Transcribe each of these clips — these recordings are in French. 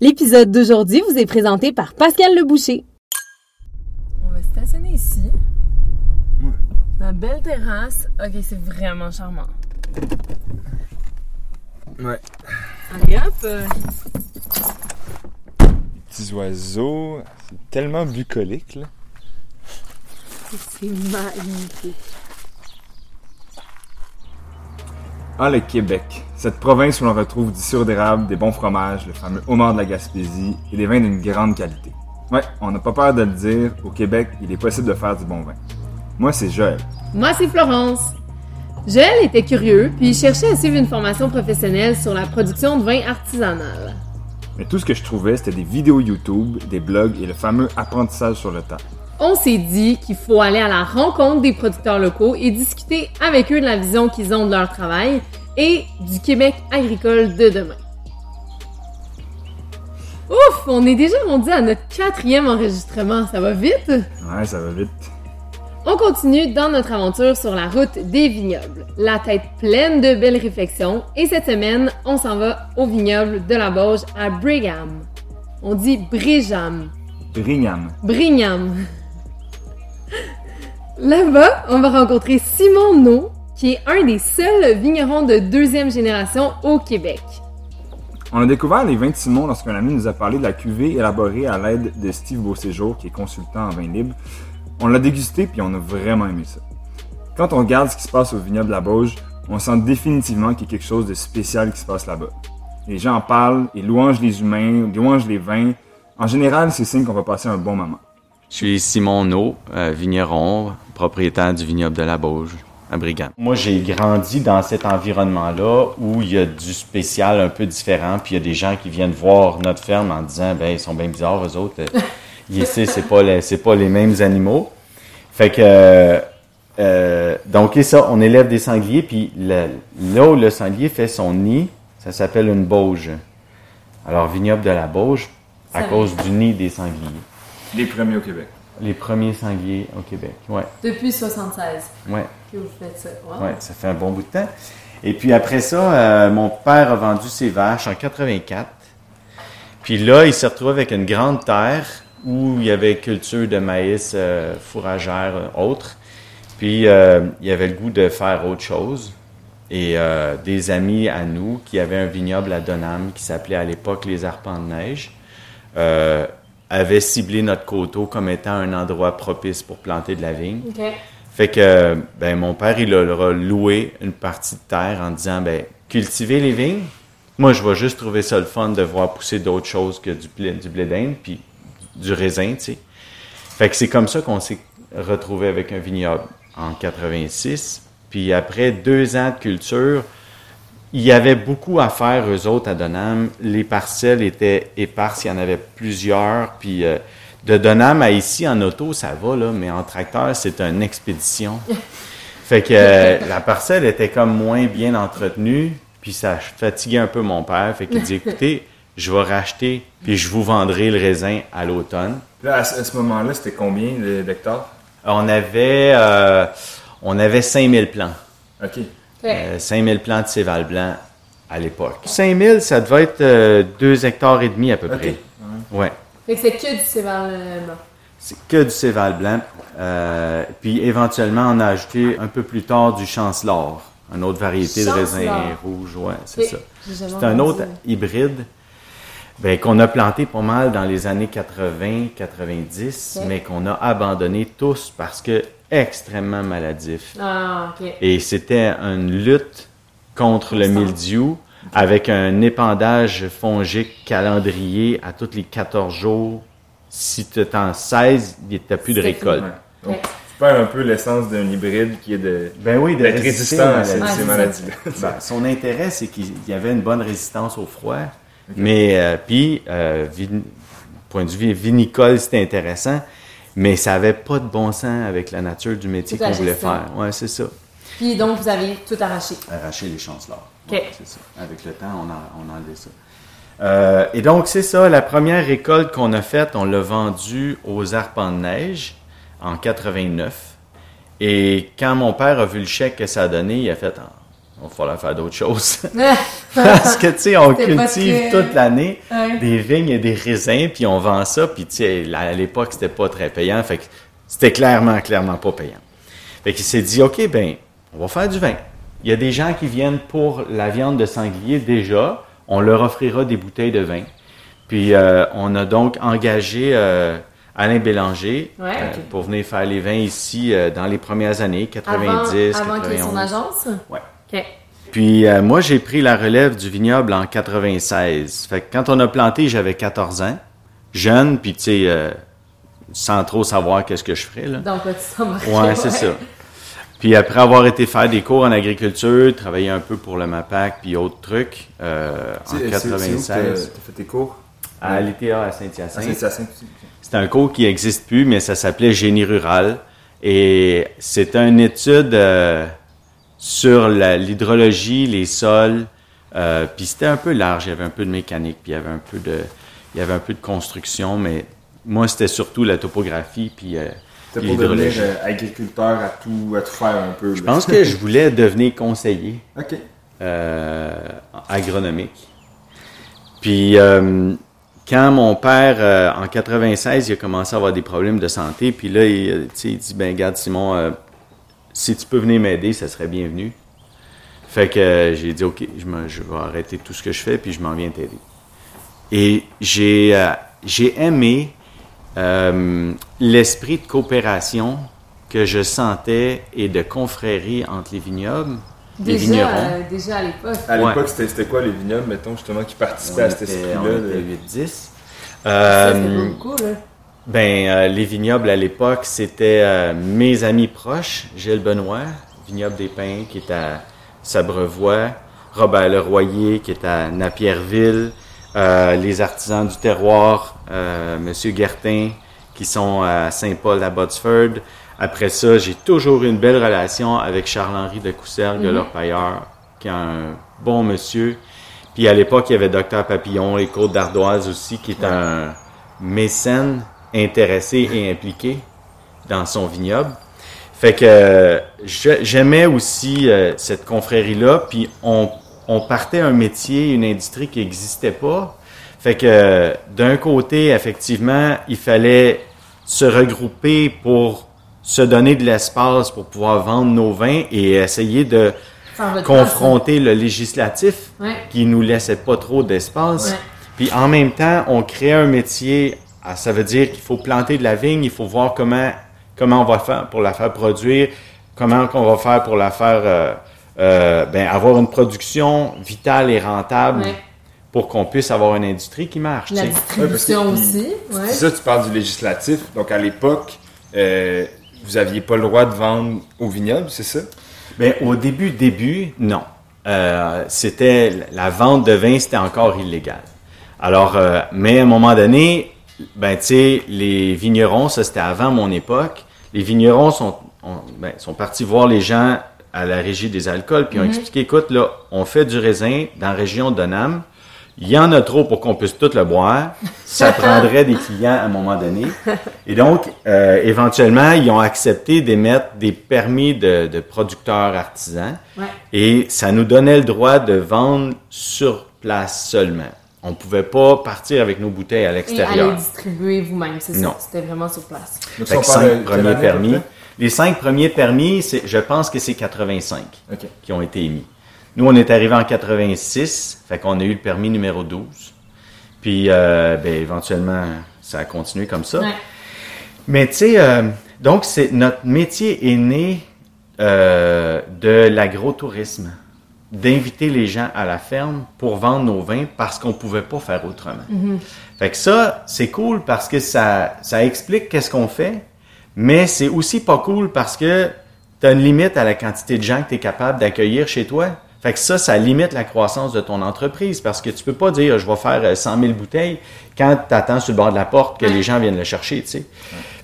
L'épisode d'aujourd'hui vous est présenté par Pascal Leboucher. On va stationner ici. La belle terrasse. Ok, c'est vraiment charmant. Ouais. Allez hop! euh, Petits oiseaux, c'est tellement bucolique, là. C'est magnifique. Ah, le Québec. Cette province où l'on retrouve du sirop d'érable, des bons fromages, le fameux homard de la Gaspésie et des vins d'une grande qualité. Ouais, on n'a pas peur de le dire, au Québec, il est possible de faire du bon vin. Moi, c'est Joël. Moi, c'est Florence. Joël était curieux, puis il cherchait à suivre une formation professionnelle sur la production de vin artisanal. Mais tout ce que je trouvais, c'était des vidéos YouTube, des blogs et le fameux apprentissage sur le tas. On s'est dit qu'il faut aller à la rencontre des producteurs locaux et discuter avec eux de la vision qu'ils ont de leur travail et du Québec agricole de demain. Ouf, on est déjà rendu à notre quatrième enregistrement, ça va vite? Ouais, ça va vite. On continue dans notre aventure sur la route des vignobles, la tête pleine de belles réflexions, et cette semaine, on s'en va au vignoble de la Bauge à Brigham. On dit Brigham. Brigham. Brigham. Là-bas, on va rencontrer Simon No, qui est un des seuls vignerons de deuxième génération au Québec. On a découvert les vins de Simon lorsqu'un ami nous a parlé de la cuvée élaborée à l'aide de Steve Beauséjour, qui est consultant en vin libre. On l'a dégusté puis on a vraiment aimé ça. Quand on regarde ce qui se passe au vignoble de la Bauge, on sent définitivement qu'il y a quelque chose de spécial qui se passe là-bas. Les gens en parlent, ils louangent les humains, ils louangent les vins. En général, c'est signe qu'on va passer un bon moment. Je suis Simon No, euh, vigneron, propriétaire du vignoble de la Bauge à Brigand. Moi, j'ai grandi dans cet environnement-là où il y a du spécial un peu différent, puis il y a des gens qui viennent voir notre ferme en disant, ben, ils sont bien bizarres, eux autres. Euh, Ici, c'est pas les, c'est pas les mêmes animaux. Fait que, euh, euh, donc, et ça, on élève des sangliers, puis le- là où le sanglier fait son nid, ça s'appelle une bauge. Alors, vignoble de la Bauge, à cause du nid des sangliers. Les premiers au Québec. Les premiers sangliers au Québec. Ouais, Depuis 76 ouais, que vous faites ça. ouais, ça fait un bon bout de temps. Et puis après ça, euh, mon père a vendu ses vaches en 84. Puis là, il s'est retrouvé avec une grande terre où il y avait culture de maïs, euh, fourragère, euh, autres. Puis euh, il avait le goût de faire autre chose. Et euh, des amis à nous qui avaient un vignoble à Donham qui s'appelait à l'époque les Arpents de neige avaient ciblé notre coteau comme étant un endroit propice pour planter de la vigne. Fait que ben mon père il leur a loué une partie de terre en disant ben cultiver les vignes. Moi je vais juste trouver ça le fun de voir pousser d'autres choses que du blé, du blé d'Inde puis du raisin, tu sais. Fait que c'est comme ça qu'on s'est retrouvé avec un vignoble en 86. Puis après deux ans de culture, il y avait beaucoup à faire, eux autres, à Donham. Les parcelles étaient éparses, il y en avait plusieurs. Puis euh, de Donham à ici, en auto, ça va, là, mais en tracteur, c'est une expédition. fait que euh, la parcelle était comme moins bien entretenue, puis ça fatiguait un peu mon père. Fait qu'il dit, écoutez, je vais racheter, puis je vous vendrai le raisin à l'automne. Là, à ce moment-là, c'était combien d'hectares? On avait, euh, on avait 5000 plants. OK. Euh, 5000 plants de céval blanc à l'époque. 5000, ça devait être 2 hectares et demi à peu près. Ouais. Fait que c'est que du céval euh, blanc. C'est que du céval blanc. Euh, puis éventuellement, on a ajouté un peu plus tard du chancelor, une autre variété de raisin rouge. Ouais, c'est ça. C'est un autre hybride ben, qu'on a planté pas mal dans les années 80-90, Ok. mais qu'on a abandonné tous parce que extrêmement maladif. Ah. Et c'était une lutte contre le mildiou avec un épandage fongique calendrier à tous les 14 jours. Si tu en 16, il n'y a plus de C'est récolte. Ouais. Donc, Ouais. tu perds un peu l'essence d'un hybride qui est de Ben oui, de résistant à ces, maladies. ces c'est maladies-là. Ben, son intérêt, c'est qu'il y avait une bonne résistance au froid. Mais, euh, puis, euh, vin- point de vue vinicole, c'était intéressant. Mais ça avait pas de bon sens avec la nature du métier qu'on voulait faire. Ouais, c'est ça. Puis donc, vous avez tout arraché. Arracher les chanceleurs. OK. Ouais, c'est ça. Avec le temps, on a, on a enlevé ça. Euh, et donc, c'est ça, la première récolte qu'on a faite, on l'a vendue aux arpents de neige en 89. Et quand mon père a vu le chèque que ça a donné, il a fait Ah, va falloir faire d'autres choses. Parce que, tu sais, on cultive toute l'année Ouais. des vignes et des raisins, puis on vend ça, puis tu sais, à l'époque, c'était pas très payant, fait que c'était clairement, clairement pas payant. Fait qu'il s'est dit, OK, ben, on va faire du vin. Il y a des gens qui viennent pour la viande de sanglier déjà, on leur offrira des bouteilles de vin. Puis euh, on a donc engagé euh, Alain Bélanger Ouais, euh, pour venir faire les vins ici dans les premières années, Avant, 90, avant qu'il y ait son 91. agence? Ouais. OK. Puis euh, moi, j'ai pris la relève du vignoble en 96. Fait que quand on a planté, j'avais 14 ans, jeune, puis tu sais, euh, sans trop savoir qu'est-ce que je ferais. Là. Tu t'en vas. Ouais, c'est ça. Puis après avoir été faire des cours en agriculture, travailler un peu pour le MAPAC, puis autres trucs, euh, en C'est- c'est- c'est où que 96, T'as t'as fait tes cours? à l'ITA à Saint-Hyacinthe. Saint-Hyacinthe. C'est un cours qui n'existe plus, mais ça s'appelait Génie rural. Et c'est une étude euh, sur l'hydrologie, les sols. euh, puis c'était un peu large, il y avait un peu de mécanique, puis il y avait un peu de, il y avait un peu de construction, mais moi c'était surtout la topographie, puis euh, C'était pour devenir euh, agriculteur à tout, à tout faire un peu. Je pense que je voulais devenir conseiller euh, agronomique. Puis quand mon père, euh, en 96, il a commencé à avoir des problèmes de santé, puis là, il, il dit, ben regarde Simon, euh, si tu peux venir m'aider, ça serait bienvenu. Fait que euh, j'ai dit, OK, je, me- je vais arrêter tout ce que je fais, puis je m'en viens t'aider. Et j'ai euh, j'ai aimé euh, l'esprit de coopération que je sentais et de confrérie entre les vignobles, les Déjà, vignerons. euh, déjà à l'époque. À Ouais. l'époque, c'était c'était quoi les vignobles, mettons, justement, qui participaient On à cet était- esprit-là? on de- était 8-10. Ça, Euh, c'était beaucoup, là. Ben, euh, les vignobles à l'époque, c'était euh, mes amis proches, Gilles Benoît, vignoble des Pins, qui est à Sabrevois, Robert Leroyer, qui est à Napierville, euh, les artisans du terroir, euh, Monsieur Guertin, qui sont à Saint-Paul à Botsford. Après ça, j'ai toujours eu une belle relation avec Charles-Henri de Coussergue, l'orpailleur, qui est un bon monsieur. Puis à l'époque, il y avait Docteur Papillon, les Côtes d'Ardoise aussi, qui est un mécène intéressé et impliqué dans son vignoble. Fait que j'aimais aussi euh, cette confrérie-là, puis on, on partait un métier, une industrie qui n'existait pas. Fait que d'un côté, effectivement, il fallait se regrouper pour se donner de l'espace pour pouvoir vendre nos vins et essayer de votre confronter le législatif hein. Ouais. qui nous laissait pas trop d'espace. Ouais. Puis en même temps, on crée un métier. Ah, Ça veut dire qu'il faut planter de la vigne, il faut voir comment comment on va faire pour la faire produire, comment qu'on va faire pour la faire euh, euh, ben, avoir une production vitale et rentable Ouais. pour qu'on puisse avoir une industrie qui marche. La distribution Ouais, aussi. Ouais. C'est ça, tu parles du législatif. Donc, à l'époque, euh, vous aviez pas le droit de vendre au vignoble, c'est ça? Ben, au début, début, non. Euh, c'était la vente de vin, c'était encore illégal. Alors, euh, mais à un moment donné, ben, tu sais, les vignerons, ça c'était avant mon époque. Les vignerons sont, ont- ben, sont partis voir les gens à la régie des alcools, puis ont expliqué, écoute, là, on fait du raisin dans la région de Nam. Il y en a trop pour qu'on puisse tout le boire. Ça prendrait des clients à un moment donné. Et donc, euh, éventuellement, ils ont accepté d'émettre des permis de, de producteurs artisans. Ouais. Et ça nous donnait le droit de vendre sur place seulement. On ne pouvait pas partir avec nos bouteilles à Et aller l'extérieur. distribuer vous-même, c'est ça? C'était vraiment sur place. Donc, Fait cinq premiers à permis. Les cinq premiers permis, c'est- je pense que c'est 85 OK. qui ont été émis. Nous, on est arrivé en 86, fait qu'on a eu le permis numéro 12. Puis, euh, ben, éventuellement, ça a continué comme ça. Ouais. Mais tu sais, euh, donc c'est notre métier est né euh, de l'agrotourisme, d'inviter les gens à la ferme pour vendre nos vins parce qu'on pouvait pas faire autrement. Fait que ça, c'est cool parce que ça, ça explique qu'est-ce qu'on fait, mais c'est aussi pas cool parce que tu as une limite à la quantité de gens que tu es capable d'accueillir chez toi. Fait que ça, ça limite la croissance de ton entreprise parce que tu peux pas dire je vais faire euh, 100 000 bouteilles quand tu attends sur le bord de la porte que les gens viennent le chercher, tu sais.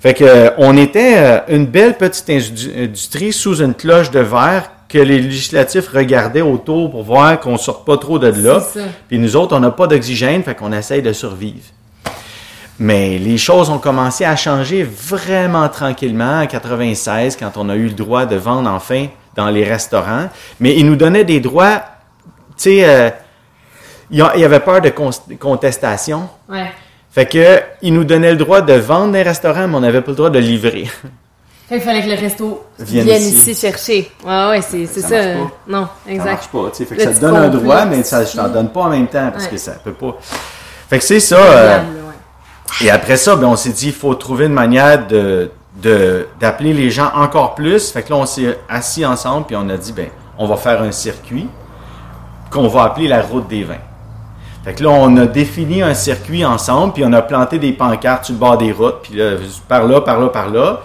Fait que euh, on était euh, une belle petite indu- industrie sous une cloche de verre que les législatifs regardaient autour pour voir qu'on sorte pas trop de là. Puis nous autres, on n'a pas d'oxygène, fait qu'on essaye de survivre. Mais les choses ont commencé à changer vraiment tranquillement en 96, quand on a eu le droit de vendre enfin dans les restaurants, mais ils nous donnaient des droits, tu sais, euh, il y a- il y avait peur de con- contestation. Ouais. Fait que, ils nous donnaient le droit de vendre dans les restaurants, mais on n'avait pas le droit de livrer. Fait qu'il fallait que le resto Vienne vienne ici. ici. chercher. Ouais, ouais, c'est c'est Ça ça. marche Non, Ça exact. marche pas, tu sais. Fait que ça te donne un droit, mais ça, je t'en donne pas en même temps parce Ouais. que ça peut pas. Fait que c'est ça. euh, et après ça, ben, on s'est dit, il faut trouver une manière de, d'appeler les gens encore plus. Fait que là, on s'est assis ensemble puis on a dit, ben, on va faire un circuit qu'on va appeler la route des vins. Fait que là, on a défini un circuit ensemble, puis on a planté des pancartes sur le bord des routes, puis par là, par là, par là.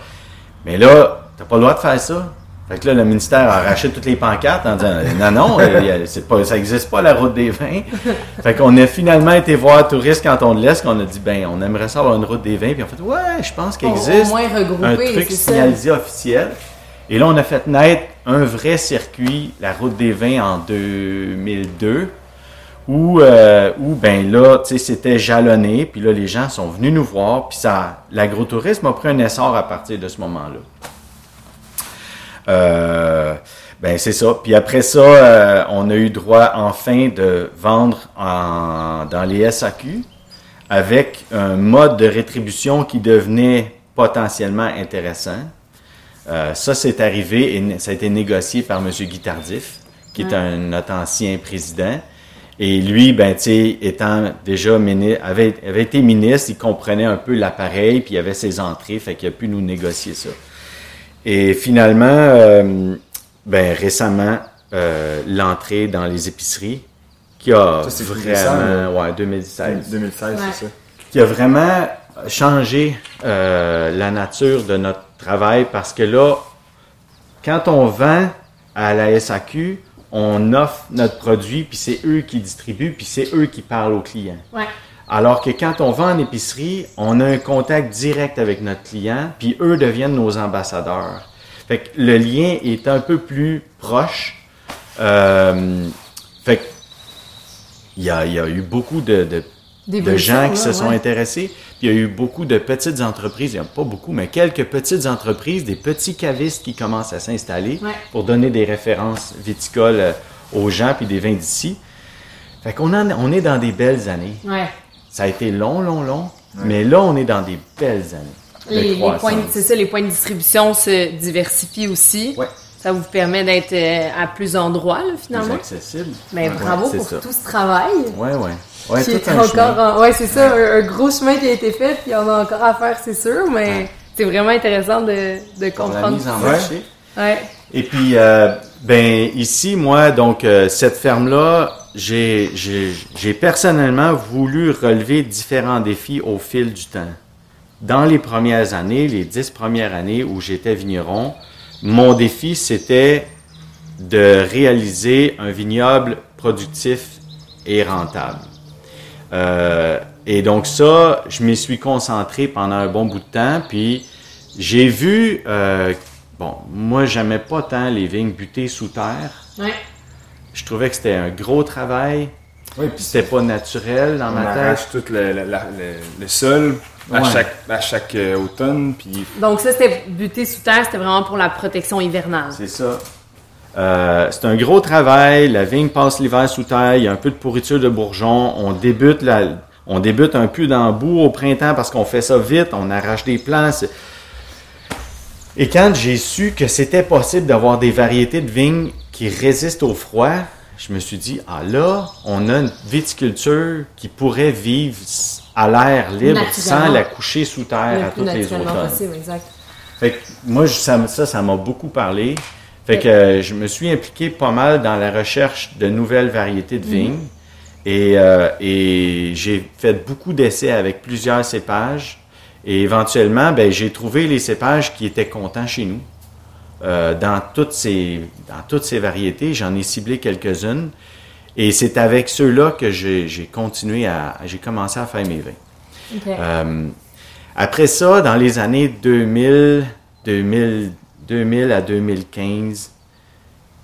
Mais là, t'as pas le droit de faire ça. Fait que là, le ministère a arraché toutes les pancartes en disant non, non, euh, pas, ça existe pas la route des vins. Fait qu'on a finalement été voir Tourisme Canton de l'Est, qu'on a dit ben, on aimerait ça avoir une route des vins, puis on fait ouais, je pense qu'il Au- au existe moins un regrouper, truc c'est ça. signalisé officiel. Et là, on a fait naître un vrai circuit, la route des vins en 2002, où, euh, où ben là, tu sais, c'était jalonné, puis là, les gens sont venus nous voir, puis ça, l'agrotourisme a pris un essor à partir de ce moment-là. Euh, ben c'est ça. Puis après ça, euh, on a eu droit enfin de vendre en- dans les SAQ avec un mode de rétribution qui devenait potentiellement intéressant. Euh, ça, c'est arrivé et ça a été négocié par M. Guy Tardif, qui est un notre ancien président. Et lui, ben, tu sais, étant déjà mini- avait, avait été ministre, il comprenait un peu l'appareil, puis il avait ses entrées, fait qu'il a pu nous négocier ça. Et finalement, euh, ben, récemment, euh, l'entrée dans les épiceries, qui a Ça, vraiment, ouais, 2016 2016, Ouais. c'est ça. qui a vraiment changé euh, la nature de notre travail parce que là, quand on vend à la SAQ, on offre notre produit, puis c'est eux qui distribuent, puis c'est eux qui parlent aux clients. Ouais. Alors que quand on vend en épicerie, on a un contact direct avec notre client, puis eux deviennent nos ambassadeurs. Fait que le lien est un peu plus proche. Euh, fait que il y a, il y a eu beaucoup de, de, de D'évolution, gens qui se sont ouais. intéressés. Puis il y a eu beaucoup de petites entreprises, il n'y a pas beaucoup, mais quelques petites entreprises, des petits cavistes qui commencent à s'installer Ouais. pour donner des références viticoles euh, aux gens puis des vins d'ici. Fait qu'on on est dans des belles années. Ça a été long, long, long, mais là, on est dans des belles années. de Les, points, c'est ça, les points de distribution se diversifient aussi. Ouais. Ça vous permet d'être euh, à plus d'endroits, là, Plus finalement. accessible. Mais Ouais, bravo pour ça. tout ce travail. Ouais, ouais. Ouais, tout un encore ouais c'est ça un, un gros chemin qui a été fait puis on a encore à faire c'est sûr mais c'est vraiment intéressant de, de Pour la comprendre mise en marché. ouais Et puis, euh, ben ici, moi, donc euh, cette ferme-là, j'ai, personnellement voulu relever différents défis au fil du temps. Dans les premières années, les dix premières années où j'étais vigneron, mon défi c'était de réaliser un vignoble productif et rentable. Euh, et donc ça, je m'y suis concentré pendant un bon bout de temps, puis j'ai vu, euh, bon, moi j'aimais pas tant les vignes butées sous terre. ouais Je trouvais que c'était un gros travail, Oui, c'était pas naturel dans on ma tête. arrache tout le, le, la- le- le sol à Ouais. chaque, à chaque euh, automne, puis donc ça c'était buté sous terre c'était vraiment pour la protection hivernale C'est ça. Euh, c'est un gros travail. La vigne passe l'hiver sous terre. Il y a un peu de pourriture de bourgeons. On débute la, on débute un peu dans le bout au printemps parce qu'on fait ça vite. On arrache des plants. Et quand j'ai su que c'était possible d'avoir des variétés de vignes qui résistent au froid, je me suis dit, ah là, on a une viticulture qui pourrait vivre à l'air libre sans la coucher sous terre à toutes les automnes. possible exact Fait que moi, ça, ça, m'a beaucoup parlé. Fait que euh, je me suis impliqué pas mal dans la recherche de nouvelles variétés de vignes. Et, euh, et j'ai fait beaucoup d'essais avec plusieurs cépages. Et éventuellement, ben, j'ai trouvé les cépages qui étaient contents chez nous. Euh, dans, toutes ces, dans toutes ces variétés, j'en ai ciblé quelques-unes. Et c'est avec ceux-là que j'ai continué à... J'ai commencé à faire mes vins. Euh, après ça, dans les années 2000, 2000, 2000 à 2015,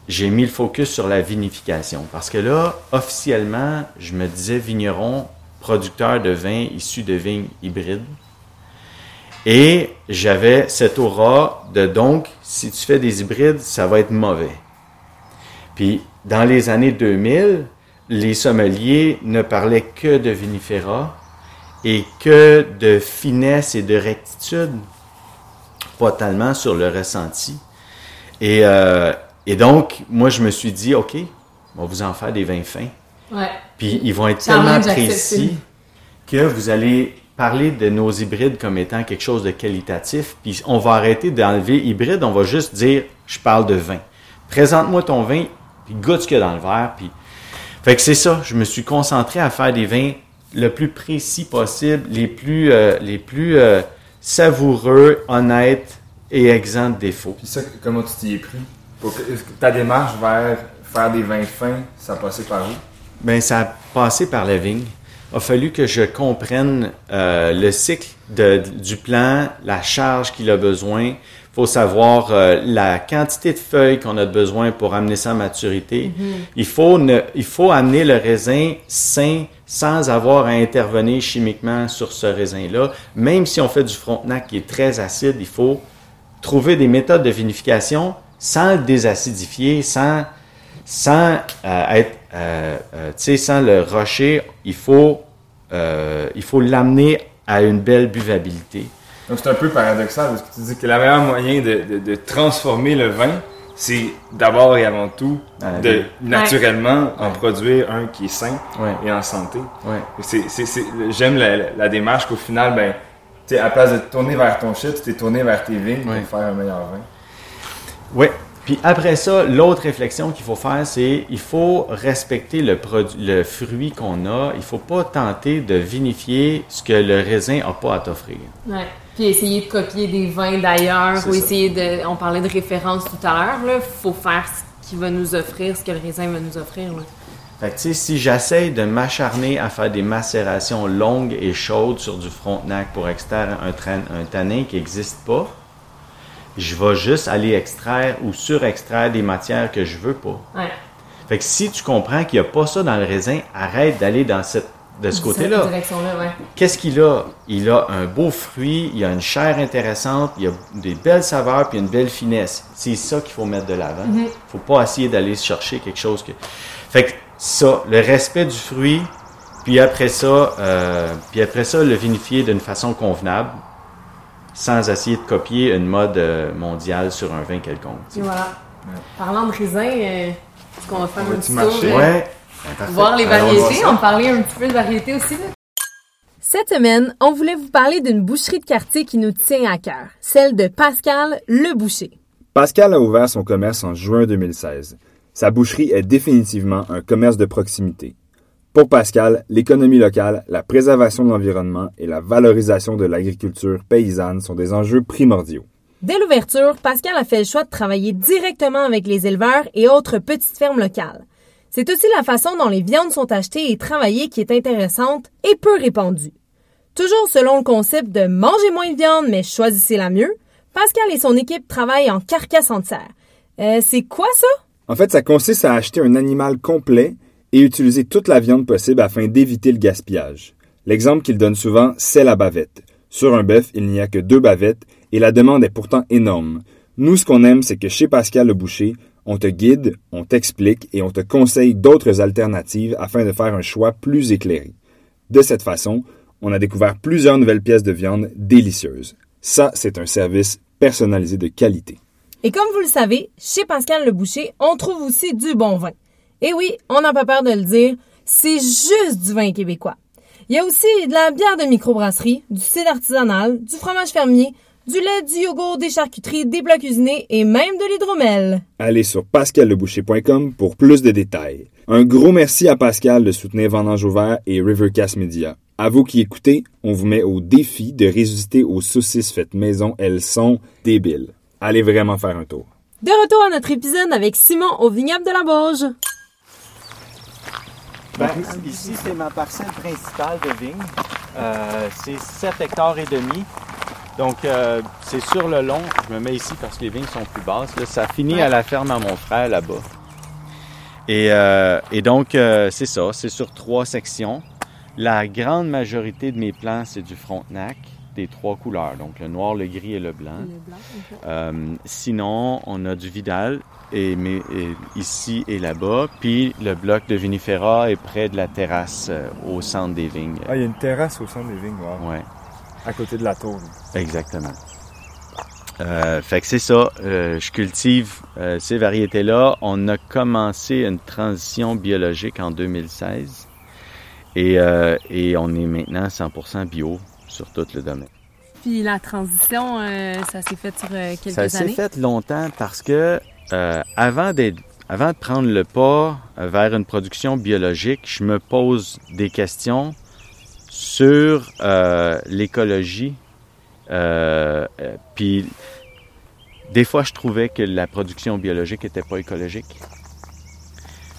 j'ai mis le focus sur la vinification. Parce que là, officiellement, je me disais vigneron, producteur de vin issu de vignes hybrides. Et j'avais cette aura de donc, si tu fais des hybrides, ça va être mauvais. Puis, dans les années 2000, les sommeliers ne parlaient que de vinifera et que de finesse et de rectitude, pas tellement sur le ressenti. Et, euh, et donc, moi, je me suis dit, OK, on va vous en faire des vins fins. Ouais. Puis ils vont être tellement précis que vous allez parler de nos hybrides comme étant quelque chose de qualitatif. Puis on va arrêter d'enlever hybride, on va juste dire je parle de vin. Présente-moi ton vin, puis goûte ce qu'il y a dans le verre. Puis... Fait que c'est ça, je me suis concentré à faire des vins le plus précis possible, les plus, euh, les plus euh, savoureux, honnêtes et exempts de défauts. Puis ça, comment tu t'y es pris? Pour que- ta démarche vers faire des vins fins, ça a passé par où? Ben, ça a passé par la vigne. Il a fallu que je comprenne euh, le cycle de- du plant, la charge qu'il a besoin. Il faut savoir euh, la quantité de feuilles qu'on a besoin pour amener ça à maturité. il, faut ne- il faut amener le raisin sain sans avoir à intervenir chimiquement sur ce raisin-là. Même si on fait du frontenac qui est très acide, il faut trouver des méthodes de vinification sans le désacidifier, sans, sans euh, être, euh, euh, tu sais, sans le rocher. Il faut, euh, il faut l'amener à une belle buvabilité. Donc c'est un peu paradoxal parce que tu dis que le meilleur moyen de, de- de transformer le vin, c'est d'abord et avant tout de naturellement en produire un qui est sain Ouais. et en santé. J'aime la, la- la démarche qu'au final, ben, tu à la place de te tourner vers ton shit, tu t'es tourné vers tes vignes pour faire un meilleur vin. Oui. Puis après ça, l'autre réflexion qu'il faut faire, c'est il faut respecter le, produit, le fruit qu'on a. Il faut pas tenter de vinifier ce que le raisin n'a pas à t'offrir. Ouais. Puis essayer de copier des vins d'ailleurs ou ça. essayer de. On parlait de référence tout à l'heure, là. Faut faire ce qu'il va nous offrir, ce que le raisin va nous offrir, là. Fait que, tu sais, si j'essaye de m'acharner à faire des macérations longues et chaudes sur du frontenac pour extraire un, train- un tanin qui n'existe pas, je vais juste aller extraire ou surextraire des matières que je veux pas. Ouais. Fait que si tu comprends qu'il n'y a pas ça dans le raisin, arrête d'aller dans cette, de ce côté-là. ouais. Qu'est-ce qu'il a? Il a un beau fruit, il a une chair intéressante, il a des belles saveurs puis une belle finesse. C'est ça qu'il faut mettre de l'avant. Faut pas essayer d'aller chercher quelque chose que. Fait que ça, le respect du fruit, puis après ça, euh, puis après ça, le vinifier d'une façon convenable, sans essayer de copier une mode euh, mondiale sur un vin quelconque. voilà. Parlant de raisin, euh, est-ce qu'on va faire On un petit marcher? tour? euh, Ouais. Ben. Voir les variétés? On va parler un petit peu de variétés aussi, là. Cette semaine, on voulait vous parler d'une boucherie de quartier qui nous tient à cœur, celle de Pascal Le Boucher. Pascal a ouvert son commerce en juin 2016. Sa boucherie est définitivement un commerce de proximité. Pour Pascal, l'économie locale, la préservation de l'environnement et la valorisation de l'agriculture paysanne sont des enjeux primordiaux. Dès l'ouverture, Pascal a fait le choix de travailler directement avec les éleveurs et autres petites fermes locales. C'est aussi la façon dont les viandes sont achetées et travaillées qui est intéressante et peu répandue. Toujours selon le concept de manger moins de viande mais choisissez la mieux, Pascal et son équipe travaillent en carcasse entière. Euh, c'est quoi ça? En fait, ça consiste à acheter un animal complet et utiliser toute la viande possible afin d'éviter le gaspillage. L'exemple qu'il donne souvent, c'est la bavette. Sur un bœuf, il n'y a que deux bavettes et la demande est pourtant énorme. Nous, ce qu'on aime, c'est que chez Pascal le Boucher, on te guide, on t'explique et on te conseille d'autres alternatives afin de faire un choix plus éclairé. De cette façon, on a découvert plusieurs nouvelles pièces de viande délicieuses. Ça, c'est un service personnalisé de qualité. Et comme vous le savez, chez Pascal Le Boucher, on trouve aussi du bon vin. Et oui, on n'a pas peur de le dire, c'est juste du vin québécois. Il y a aussi de la bière de microbrasserie, du cidre artisanal, du fromage fermier, du lait, du yogourt, des charcuteries, des plats cuisinés et même de l'hydromel. Allez sur pascalleboucher.com pour plus de détails. Un gros merci à Pascal de soutenir Vendange Ouvert et Rivercast Media. À vous qui écoutez, on vous met au défi de résister aux saucisses faites maison. Elles sont débiles. Allez vraiment faire un tour. De retour à notre épisode avec Simon au vignoble de la Bauge. Ben, ici, c'est ma parcelle principale de vigne. Euh, c'est 7 hectares et demi. Donc, euh, c'est sur le long. Je me mets ici parce que les vignes sont plus basses. Là, ça finit à la ferme à mon frère là-bas. Et, euh, et donc, euh, c'est ça. C'est sur trois sections. La grande majorité de mes plants, c'est du Frontenac. Des trois couleurs, donc le noir, le gris et le blanc. Le blanc, ok. Euh, sinon, on a du Vidal et, mais, et ici et là-bas. Puis le bloc de Vinifera est près de la terrasse euh, au centre des vignes. Ah, il y a une terrasse au centre des vignes, wow. Ouais, À côté de la tour. exactement. Euh, fait que c'est ça. euh, je cultive euh, ces variétés-là. On a commencé une transition biologique en 2016 et, euh, et on est maintenant 100% bio sur tout le domaine. Puis la transition, euh, ça s'est fait sur euh, quelques Ça s'est années? fait longtemps parce que euh, avant, avant de prendre le pas vers une production biologique, je me pose des questions sur l'écologie. Puis des fois, je trouvais que la production biologique n'était pas écologique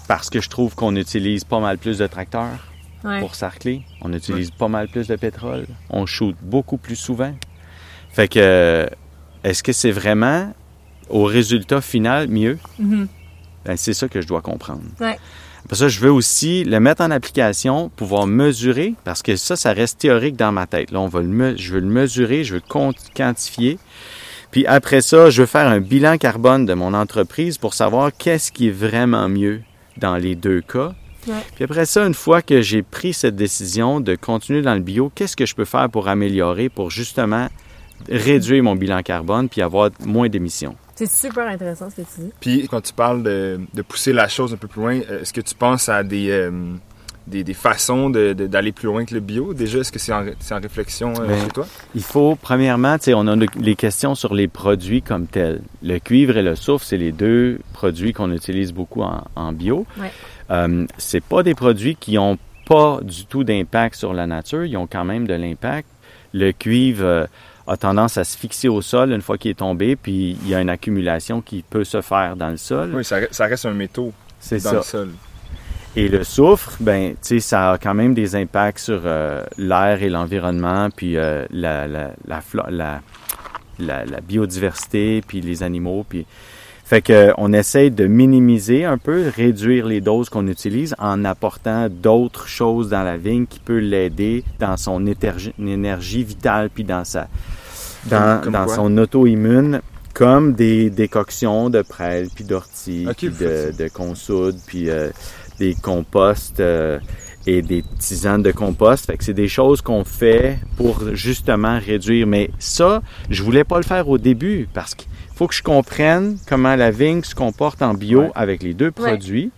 parce que je trouve qu'on utilise pas mal plus de tracteurs Ouais. pour sarcler. On utilise pas mal plus de pétrole. On shoot beaucoup plus souvent. Fait que, est-ce que c'est vraiment au résultat final mieux? Mhm. Ben, c'est ça que je dois comprendre. Ouais. Pour ça, je veux aussi le mettre en application, pouvoir mesurer, parce que ça, ça reste théorique dans ma tête. Là, on va le je veux le mesurer, je veux le quant- quantifier. Puis après ça, je veux faire un bilan carbone de mon entreprise pour savoir qu'est-ce qui est vraiment mieux dans les deux cas. Ouais. Puis après ça, une fois que j'ai pris cette décision de continuer dans le bio, qu'est-ce que je peux faire pour améliorer, pour justement réduire mon bilan carbone puis avoir moins d'émissions? C'est super intéressant ce que tu dis. Puis quand tu parles de, de pousser la chose un peu plus loin, est-ce que tu penses à des, euh, des, des façons de- de- d'aller plus loin que le bio? Déjà, est-ce que c'est en, réflexion euh, Ben, chez toi? Il faut, premièrement, tu sais, on a le- les questions sur les produits comme tels. Le cuivre et le soufre, c'est les deux produits qu'on utilise beaucoup en, en bio. Ouais. Euh, c'est pas des produits qui ont pas du tout d'impact sur la nature. Ils ont quand même de l'impact. Le cuivre euh, a tendance à se fixer au sol une fois qu'il est tombé, puis il y a une accumulation qui peut se faire dans le sol. Oui, ça, re- ça reste un métaux dans ça. le sol. Et le soufre, ben, tu sais, ça a quand même des impacts sur euh, l'air et l'environnement, puis euh, la, la, la biodiversité, puis les animaux, puis fait que on essaye de minimiser un peu, réduire les doses qu'on utilise en apportant d'autres choses dans la vigne qui peut l'aider dans son énergie, énergie vitale, puis dans sa dans, Comme- comme dans son auto-immune, comme des décoctions de prêle, puis d'ortie, Ok, puis de, de consoude, puis euh, des composts euh, et des tisanes de compost. Fait que c'est des choses qu'on fait pour justement réduire. Mais ça, je voulais pas le faire au début parce qu'il faut que je comprenne comment la vigne se comporte en bio Ouais. avec les deux produits.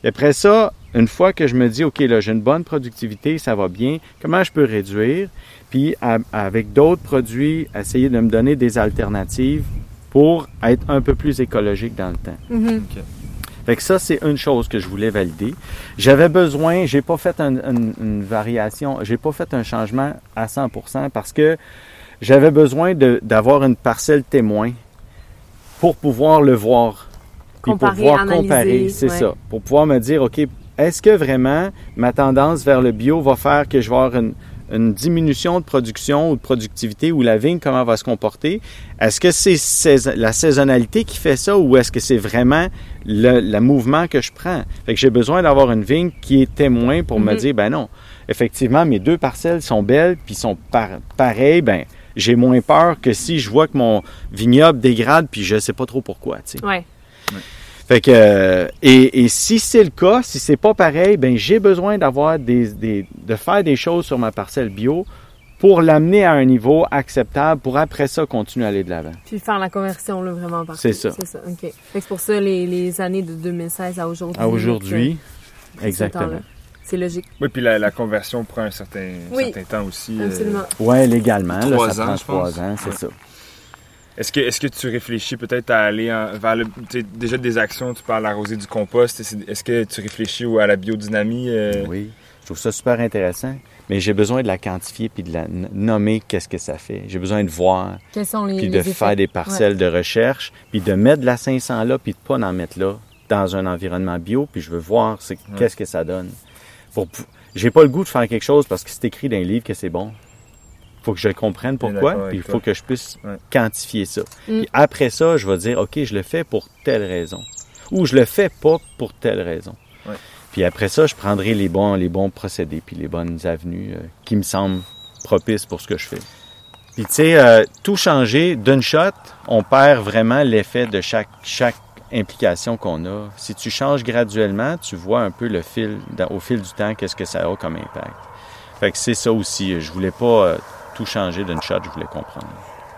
Puis après ça, une fois que je me dis, OK, là, j'ai une bonne productivité, ça va bien, comment je peux réduire? Puis à- avec d'autres produits, essayer de me donner des alternatives pour être un peu plus écologique dans le temps. Mhm. Fait que ça, c'est une chose que je voulais valider. J'avais besoin, j'ai pas fait un- un- une variation, j'ai pas fait un changement à 100% parce que j'avais besoin de- d'avoir une parcelle témoin pour pouvoir le voir. Puis Comparer, pour pouvoir analyser, comparer, c'est ouais. ça. Pour pouvoir me dire, OK, est-ce que vraiment ma tendance vers le bio va faire que je vais avoir une, une diminution de production ou de productivité ou la vigne, comment va se comporter? Est-ce que c'est sais- la saisonnalité qui fait ça ou est-ce que c'est vraiment le, le mouvement que je prends? Fait que j'ai besoin d'avoir une vigne qui est témoin pour me Mhm. dire, ben non, effectivement, mes deux parcelles sont belles puis sont par- pareilles, ben j'ai moins peur que si je vois que mon vignoble dégrade puis je sais pas trop pourquoi, tu sais. Ouais. Fait que euh, et, et si c'est le cas, si c'est pas pareil, ben j'ai besoin d'avoir des, des de faire des choses sur ma parcelle bio pour l'amener à un niveau acceptable pour après ça continuer à aller de l'avant. Puis faire la conversion, là, vraiment partout. C'est ça. C'est ça, OK. Fait que c'est pour ça, les, les années de 2016 à aujourd'hui. À aujourd'hui, exactement. C'est logique. Oui, puis la, la conversion prend un certain, Oui. certain temps aussi. euh, Absolument. Ouais, légalement, là, Trois ça ans, prend je trois pense. ans, c'est Ouais. ça. Est-ce que, est-ce que tu réfléchis peut-être à aller en- vers le, tu sais, déjà des actions, tu parles l'arrosée du compost, est-ce que tu réfléchis ou à la biodynamie? euh, Oui, je trouve ça super intéressant, mais j'ai besoin de la quantifier puis de la nommer qu'est-ce que ça fait. J'ai besoin de voir Quels sont les, puis de faire des parcelles de recherche, puis de mettre de la 500 là, puis de pas en mettre là, dans un environnement bio, puis je veux voir c'est qu'est-ce que ça donne. Pour, pou- j'ai pas le goût de faire quelque chose parce que c'est écrit dans un livre que c'est bon. faut que je comprenne pourquoi, puis il faut que je puisse Ouais. quantifier ça. Mm. Puis après ça, je vais dire, OK, je le fais pour telle raison. Ou je le fais pas pour telle raison. Ouais. Puis après ça, je prendrai les bons, les bons procédés, puis les bonnes avenues euh, qui me semblent propices pour ce que je fais. Puis tu sais, euh, tout changer d'une shot, on perd vraiment l'effet de chaque, chaque implication qu'on a. Si tu changes graduellement, tu vois un peu le fil, au fil du temps, qu'est-ce que ça a comme impact. Fait que c'est ça aussi. Je voulais pas euh, tout changer d'une shot, je voulais comprendre.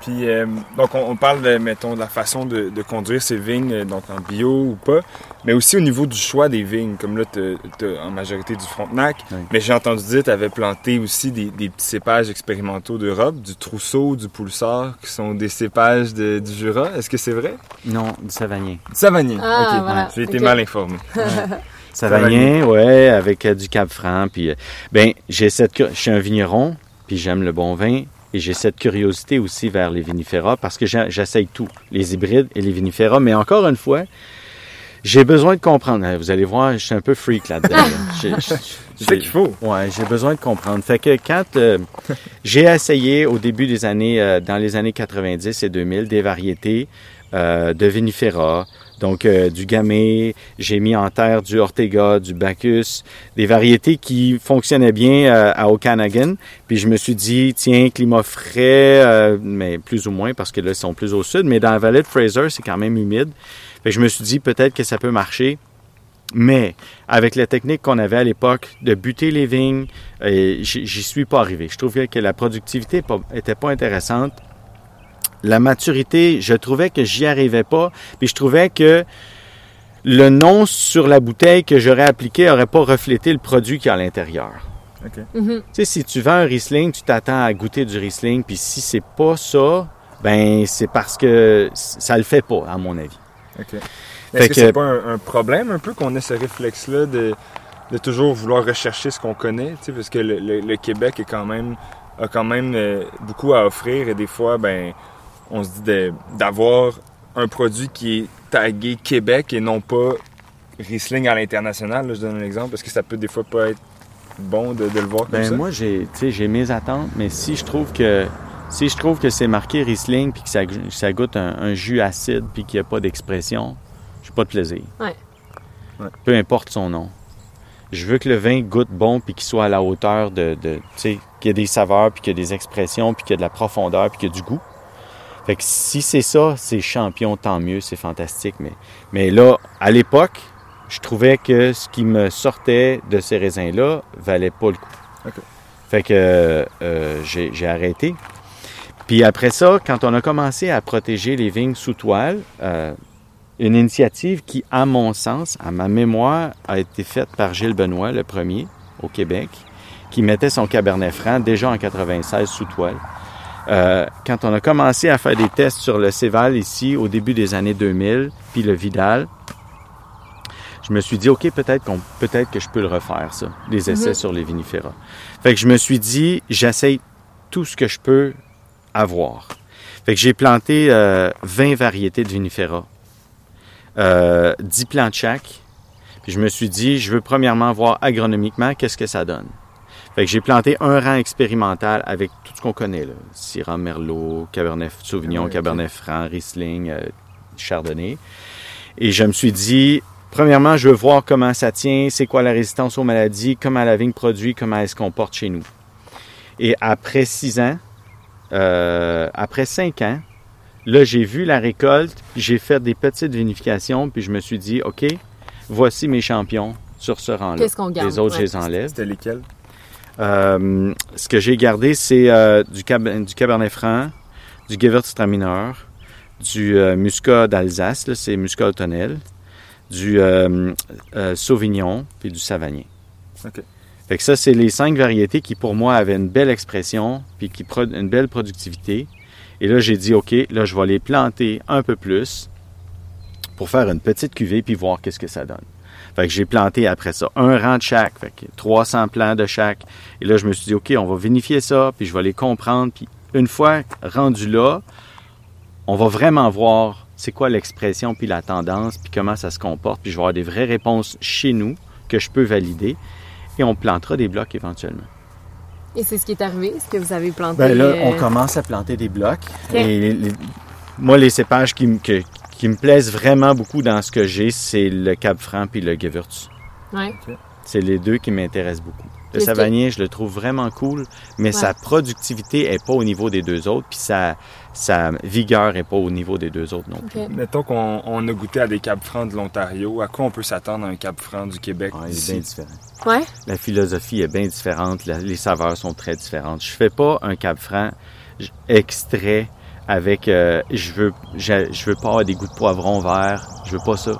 Puis, euh, donc, on, on parle, de, mettons, de la façon de, de conduire ces vignes, euh, donc en bio ou pas, mais aussi au niveau du choix des vignes. Comme là, tu as en majorité du Frontenac, Oui. mais j'ai entendu dire que tu avais planté aussi des, des petits cépages expérimentaux d'Europe, du Trousseau, du Poulsard, qui sont des cépages de- du Jura. Est-ce que c'est vrai? Non, du savagnin. Du Savagnin. Ah, ok, voilà. j'ai été mal informé. Savagnin, ouais, avec euh, du Cap Franc. Puis, euh, ben, j'ai cette, je suis un vigneron, puis j'aime le bon vin, et j'ai cette curiosité aussi vers les vinifera parce que j'essaye tout, les hybrides et les vinifera. Mais encore une fois, j'ai besoin de comprendre. Vous allez voir, je suis un peu freak là-dedans. C'est ça qu'il faut. Ouais, j'ai besoin de comprendre. Fait que quand euh, j'ai essayé au début des années, euh, dans les années 90 et 2000, des variétés euh, de vinifera, donc euh, du gamay, j'ai mis en terre du ortega, du bacchus, des variétés qui fonctionnaient bien euh, à Okanagan. Puis je me suis dit, tiens, climat frais, euh, mais plus ou moins parce que là, ils sont plus au sud, mais dans la vallée de Fraser, c'est quand même humide. Fait que je me suis dit, peut-être que ça peut marcher. Mais avec la technique qu'on avait à l'époque de buter les vignes, j'y suis pas arrivé. Je trouvais que la productivité pas- était pas intéressante. La maturité, je trouvais que j'y arrivais pas. Puis je trouvais que le nom sur la bouteille que j'aurais appliqué aurait pas reflété le produit qui est à l'intérieur. Mhm. Tu sais, si tu vends un Riesling, tu t'attends à goûter du Riesling, puis si c'est pas ça, ben c'est parce que ça le fait pas, à mon avis. OK. Fait Est-ce que, que- c'est pas un, un problème un peu qu'on ait ce réflexe-là de, de toujours vouloir rechercher ce qu'on connaît, tu sais, parce que le, le- le Québec est quand même a quand même euh, beaucoup à offrir et des fois, ben, on se dit d'avoir un produit qui est tagué Québec et non pas Riesling à l'international. Je donne un exemple parce que ça peut des fois pas être bon de, de le voir comme Ben ça. moi j'ai tu sais, j'ai mes attentes, mais si je trouve que si je trouve que c'est marqué Riesling puis que ça, ça goûte un, un jus acide puis qu'il n'y a pas d'expression, j'ai pas de plaisir. Ouais. Ouais. Peu importe son nom. Je veux que le vin goûte bon puis qu'il soit à la hauteur de, de tu sais, qu'il y ait des saveurs puis qu'il y ait des expressions puis qu'il y ait de la profondeur puis qu'il y ait du goût. Fait que si c'est ça, c'est champion, tant mieux, c'est fantastique. Mais, mais là, à l'époque, je trouvais que ce qui me sortait de ces raisins-là valait pas le coup. Fait que euh, j'ai j'ai arrêté. Puis après ça, quand on a commencé à protéger les vignes sous toile, euh, une initiative qui, à mon sens, à ma mémoire, a été faite par Gilles Benoît, le premier, au Québec, qui mettait son Cabernet Franc déjà en 96 sous toile. Euh, quand on a commencé à faire des tests sur le Céval ici au début des années 2000, puis le Vidal, je me suis dit, OK, peut-être qu'on, peut-être que je peux le refaire, ça, les essais Mhm. sur les vinifera. Fait que je me suis dit, j'essaye tout ce que je peux avoir. Fait que j'ai planté euh, 20 variétés de vinifera, euh, 10 plants de chaque. Puis je me suis dit, je veux premièrement voir agronomiquement qu'est-ce que ça donne. Fait que j'ai planté un rang expérimental avec tout ce qu'on connaît, là. Syrah, Merlot, Cabernet Sauvignon, Ah. Cabernet Franc, Riesling, euh, Chardonnay. Et je me suis dit, premièrement, je veux voir comment ça tient, c'est quoi la résistance aux maladies, comment la vigne produit, comment elle se comporte chez nous. Et après six ans, euh, après cinq ans, là, j'ai vu la récolte, j'ai fait des petites vinifications, puis je me suis dit, OK, voici mes champions sur ce rang-là. Qu'est-ce qu'on garde? Les autres, Ouais. je les enlève. C'était lesquels? Euh, ce que j'ai gardé, c'est euh, du, cab- du Cabernet Franc, du Gewürztraminer, du euh, Muscat d'Alsace, c'est Muscat du euh, Sauvignon, puis du Savagnin. OK. Fait que ça, c'est les cinq variétés qui, pour moi, avaient une belle expression, puis qui une belle productivité. Et là, j'ai dit, OK, là, je vais les planter un peu plus pour faire une petite cuvée, puis voir qu'est-ce que ça donne. Fait que j'ai planté après ça un rang de chaque, fait que 300 plants de chaque. Et là, je me suis dit, OK, on va vinifier ça, puis je vais les comprendre. Puis une fois rendu là, on va vraiment voir c'est quoi l'expression, puis la tendance, puis comment ça se comporte. Puis je vais avoir des vraies réponses chez nous que je peux valider. Et on plantera des blocs éventuellement. Et c'est ce qui est arrivé? Est-ce que vous avez planté? Ben là, euh, on commence à planter des blocs. Et les- les- moi, les cépages qui, me- que- qui me plaisent vraiment beaucoup dans ce que j'ai, c'est le Cap Franc puis le Gewürz. Ouais. C'est les deux qui m'intéressent beaucoup. Le savanier, je le trouve vraiment cool, mais sa productivité est pas au niveau des deux autres, puis sa, sa vigueur est pas au niveau des deux autres non plus. Ok. Mettons qu'on on a goûté à des Cap Francs de l'Ontario. À quoi on peut s'attendre à un Cap Franc du Québec Ouais, il est bien différent. Ouais. La philosophie est bien différente, la- les saveurs sont très différentes. Je fais pas un Cap Franc extrait avec euh, je veux je, je veux pas avoir des goûts de poivron vert, je veux pas ça.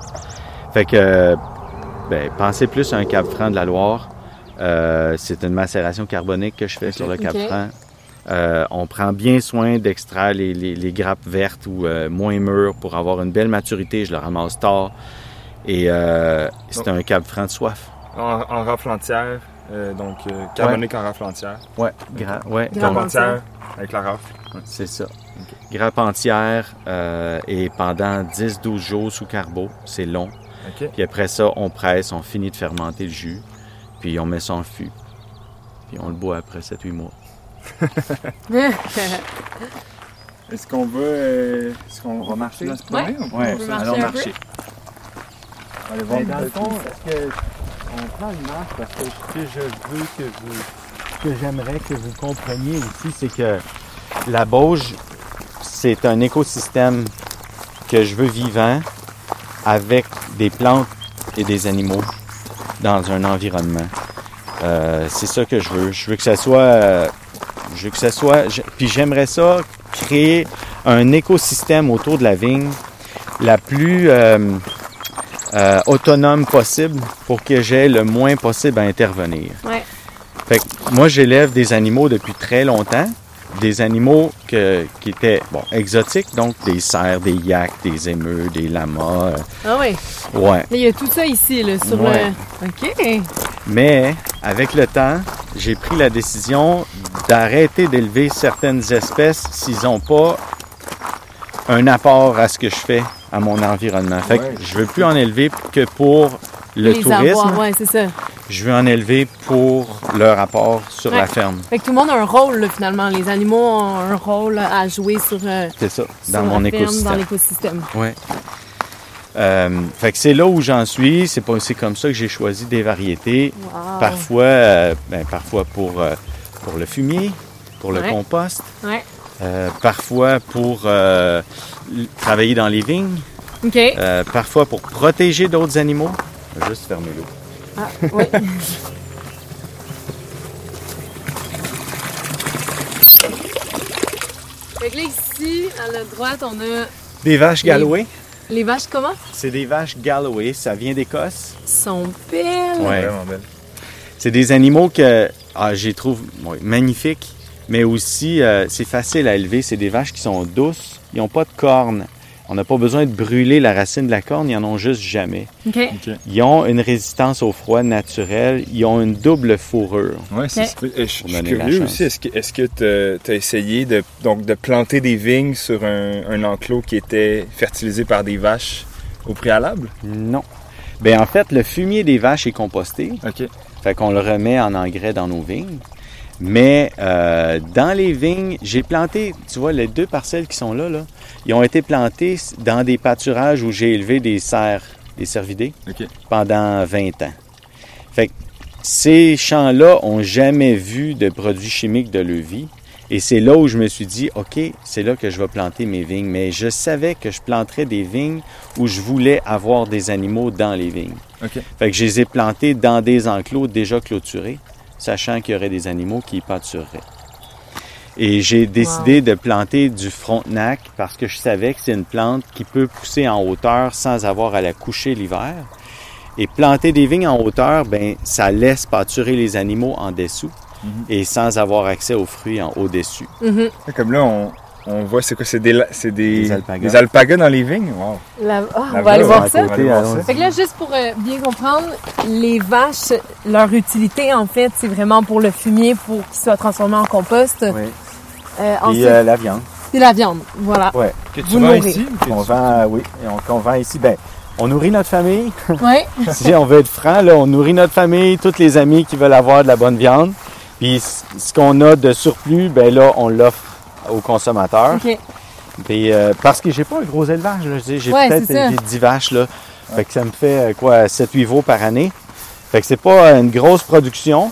Fait que euh, ben, pensez plus à un Cap Franc de la Loire. Euh, c'est une macération carbonique que je fais sur le Cap Ok. Franc. Euh, on prend bien soin d'extraire les, les- les grappes vertes ou euh, moins mûres pour avoir une belle maturité. Je le ramasse tard. Et euh, c'est un Cap Franc de soif. En, en rafle entière, euh, donc euh, carbonique en rafle entière. Ouais, gra- ouais, Grappe Grappe donc, avec la rafle. c'est ça. Grappe entière euh, et pendant 10-12 jours sous carbo, c'est long. Puis après ça, on presse, on finit de fermenter le jus, puis on met ça en fût. Puis on le boit après 7-8 mois. Est-ce qu'on va, euh, est-ce qu'on va marcher dans ce Ouais. coin? Ouais, peut marcher un peu. Allez voir Mais dans le le fond, est-ce que on prend une marche parce que ce que je veux que vous, ce que j'aimerais que vous compreniez aussi, c'est que la Bauge, c'est un écosystème que je veux vivant avec des plantes et des animaux dans un environnement. Euh, c'est ça que je veux. Je veux que ça soit, euh, je veux que ça soit, je- puis j'aimerais ça créer un écosystème autour de la vigne la plus euh, autonome possible pour que j'ai le moins possible à intervenir. Ouais. Fait que moi, j'élève des animaux depuis très longtemps. Des animaux que, qui étaient bon, exotiques, donc des cerfs, des yaks, des émeux, des lamas. euh, Ah oui. ouais. Mais il y a tout ça ici, là, sur Ouais. le. OK. Mais avec le temps, j'ai pris la décision d'arrêter d'élever certaines espèces s'ils n'ont pas un apport à ce que je fais à mon environnement. Fait que Ouais. je veux plus en élever que pour le Les tourisme. avoir, ouais, c'est ça. Je veux en élever pour leur apport sur Ouais. la ferme. Fait que tout le monde a un rôle, là, finalement. Les animaux ont un rôle à jouer sur, euh, C'est ça, sur dans la mon ferme, écosystème. dans l'écosystème. Ouais. Euh, fait que c'est là où j'en suis. C'est pas c'est comme ça que j'ai choisi des variétés. Wow. Parfois, euh, ben, parfois pour pour le fumier, pour le Ouais. compost, parfois pour travailler dans les vignes, parfois pour protéger d'autres animaux. Je vais Juste fermer l'eau. Ah, oui. fait que là, ici, à la droite, on a Des vaches Galloway. les vaches comment? C'est des vaches Galloway. Ça vient d'Écosse. Ils sont belles. Ouais. Vraiment belle. C'est des animaux que ah, les trouve ouais, magnifiques, mais aussi euh, c'est facile à élever. C'est des vaches qui sont douces, ils n'ont pas de cornes. On n'a pas besoin de brûler la racine de la corne, ils en ont juste jamais. OK. Ils ont une résistance au froid naturelle, ils ont une double fourrure. Ouais, c'est Ok. euh, Je suis curieux aussi. Est-ce que tu as essayé de, donc, de planter des vignes sur un, un enclos qui était fertilisé par des vaches au préalable? Non. Ben en fait, le fumier des vaches est composté, OK. fait qu'on le remet en engrais dans nos vignes. Mais euh, dans les vignes, j'ai planté, tu vois, les deux parcelles qui sont là, là, ils ont été plantés dans des pâturages où j'ai élevé des cerfs, des cervidés, pendant 20 ans. Fait que ces champs-là ont jamais vu de produits chimiques de leur vie. Et c'est là où je me suis dit, OK, c'est là que je vais planter mes vignes. Mais je savais que je planterais des vignes où je voulais avoir des animaux dans les vignes. OK. Fait que je les ai plantés dans des enclos déjà clôturés, sachant qu'il y aurait des animaux qui y pâtureraient. Et j'ai décidé de planter du frontenac parce que je savais que c'est une plante qui peut pousser en hauteur sans avoir à la coucher l'hiver. Et planter des vignes en hauteur, ben, ça laisse pâturer les animaux en dessous et sans avoir accès aux fruits en au-dessus. Mhm. Comme là, on, on voit, c'est quoi? C'est des, c'est des, Des alpagas. des alpagas dans les vignes? Wow. La- ah, on va aller voilà, voir ça. côté. Fait que là, juste pour euh, bien comprendre, les vaches, leur utilité, en fait, c'est vraiment pour le fumier, pour qu'il soit transformé en compost. Oui. Euh, Et ensuite, euh, la viande. c'est la viande. Voilà. Ouais. Que tu Vous vends nourrir. ici? ou que On tu- vend, oui, et on, qu'on vend ici. Ben, on nourrit notre famille. Ouais. si on veut être franc, là, on nourrit notre famille, tous les amis qui veulent avoir de la bonne viande. Puis ce qu'on a de surplus, ben là, on l'offre aux consommateurs. Puis, euh, parce que j'ai pas un gros élevage, là. Je dis, J'ai Ouais, peut-être c'est ça. j'ai 10 vaches, là. Fait que ça me fait, euh, quoi, 7-8 veaux par année. Fait que c'est pas une grosse production,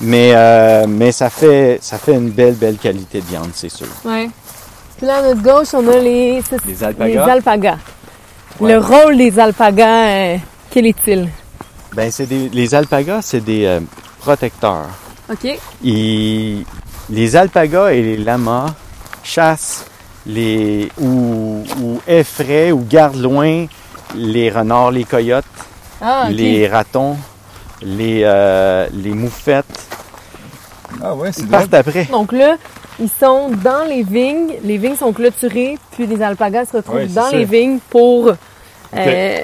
Mais, euh, mais ça, fait, ça fait une belle, belle qualité de viande, c'est sûr. Ouais. Puis là, à notre gauche, on a les, Les alpagas. les alpagas. Ouais. Le rôle des alpagas, euh, quel est-il? Ben, c'est des, les alpagas, c'est des euh, protecteurs. OK. Ils- les alpagas et les lamas chassent les, ou, ou effraient ou gardent loin les renards, les coyotes, Ah, les ratons, les, euh, les moufettes. Ah ouais, c'est Ils partent après. Donc là, ils sont dans les vignes. Les vignes sont clôturées, puis les alpagas se retrouvent Ouais, dans les vignes pour... euh,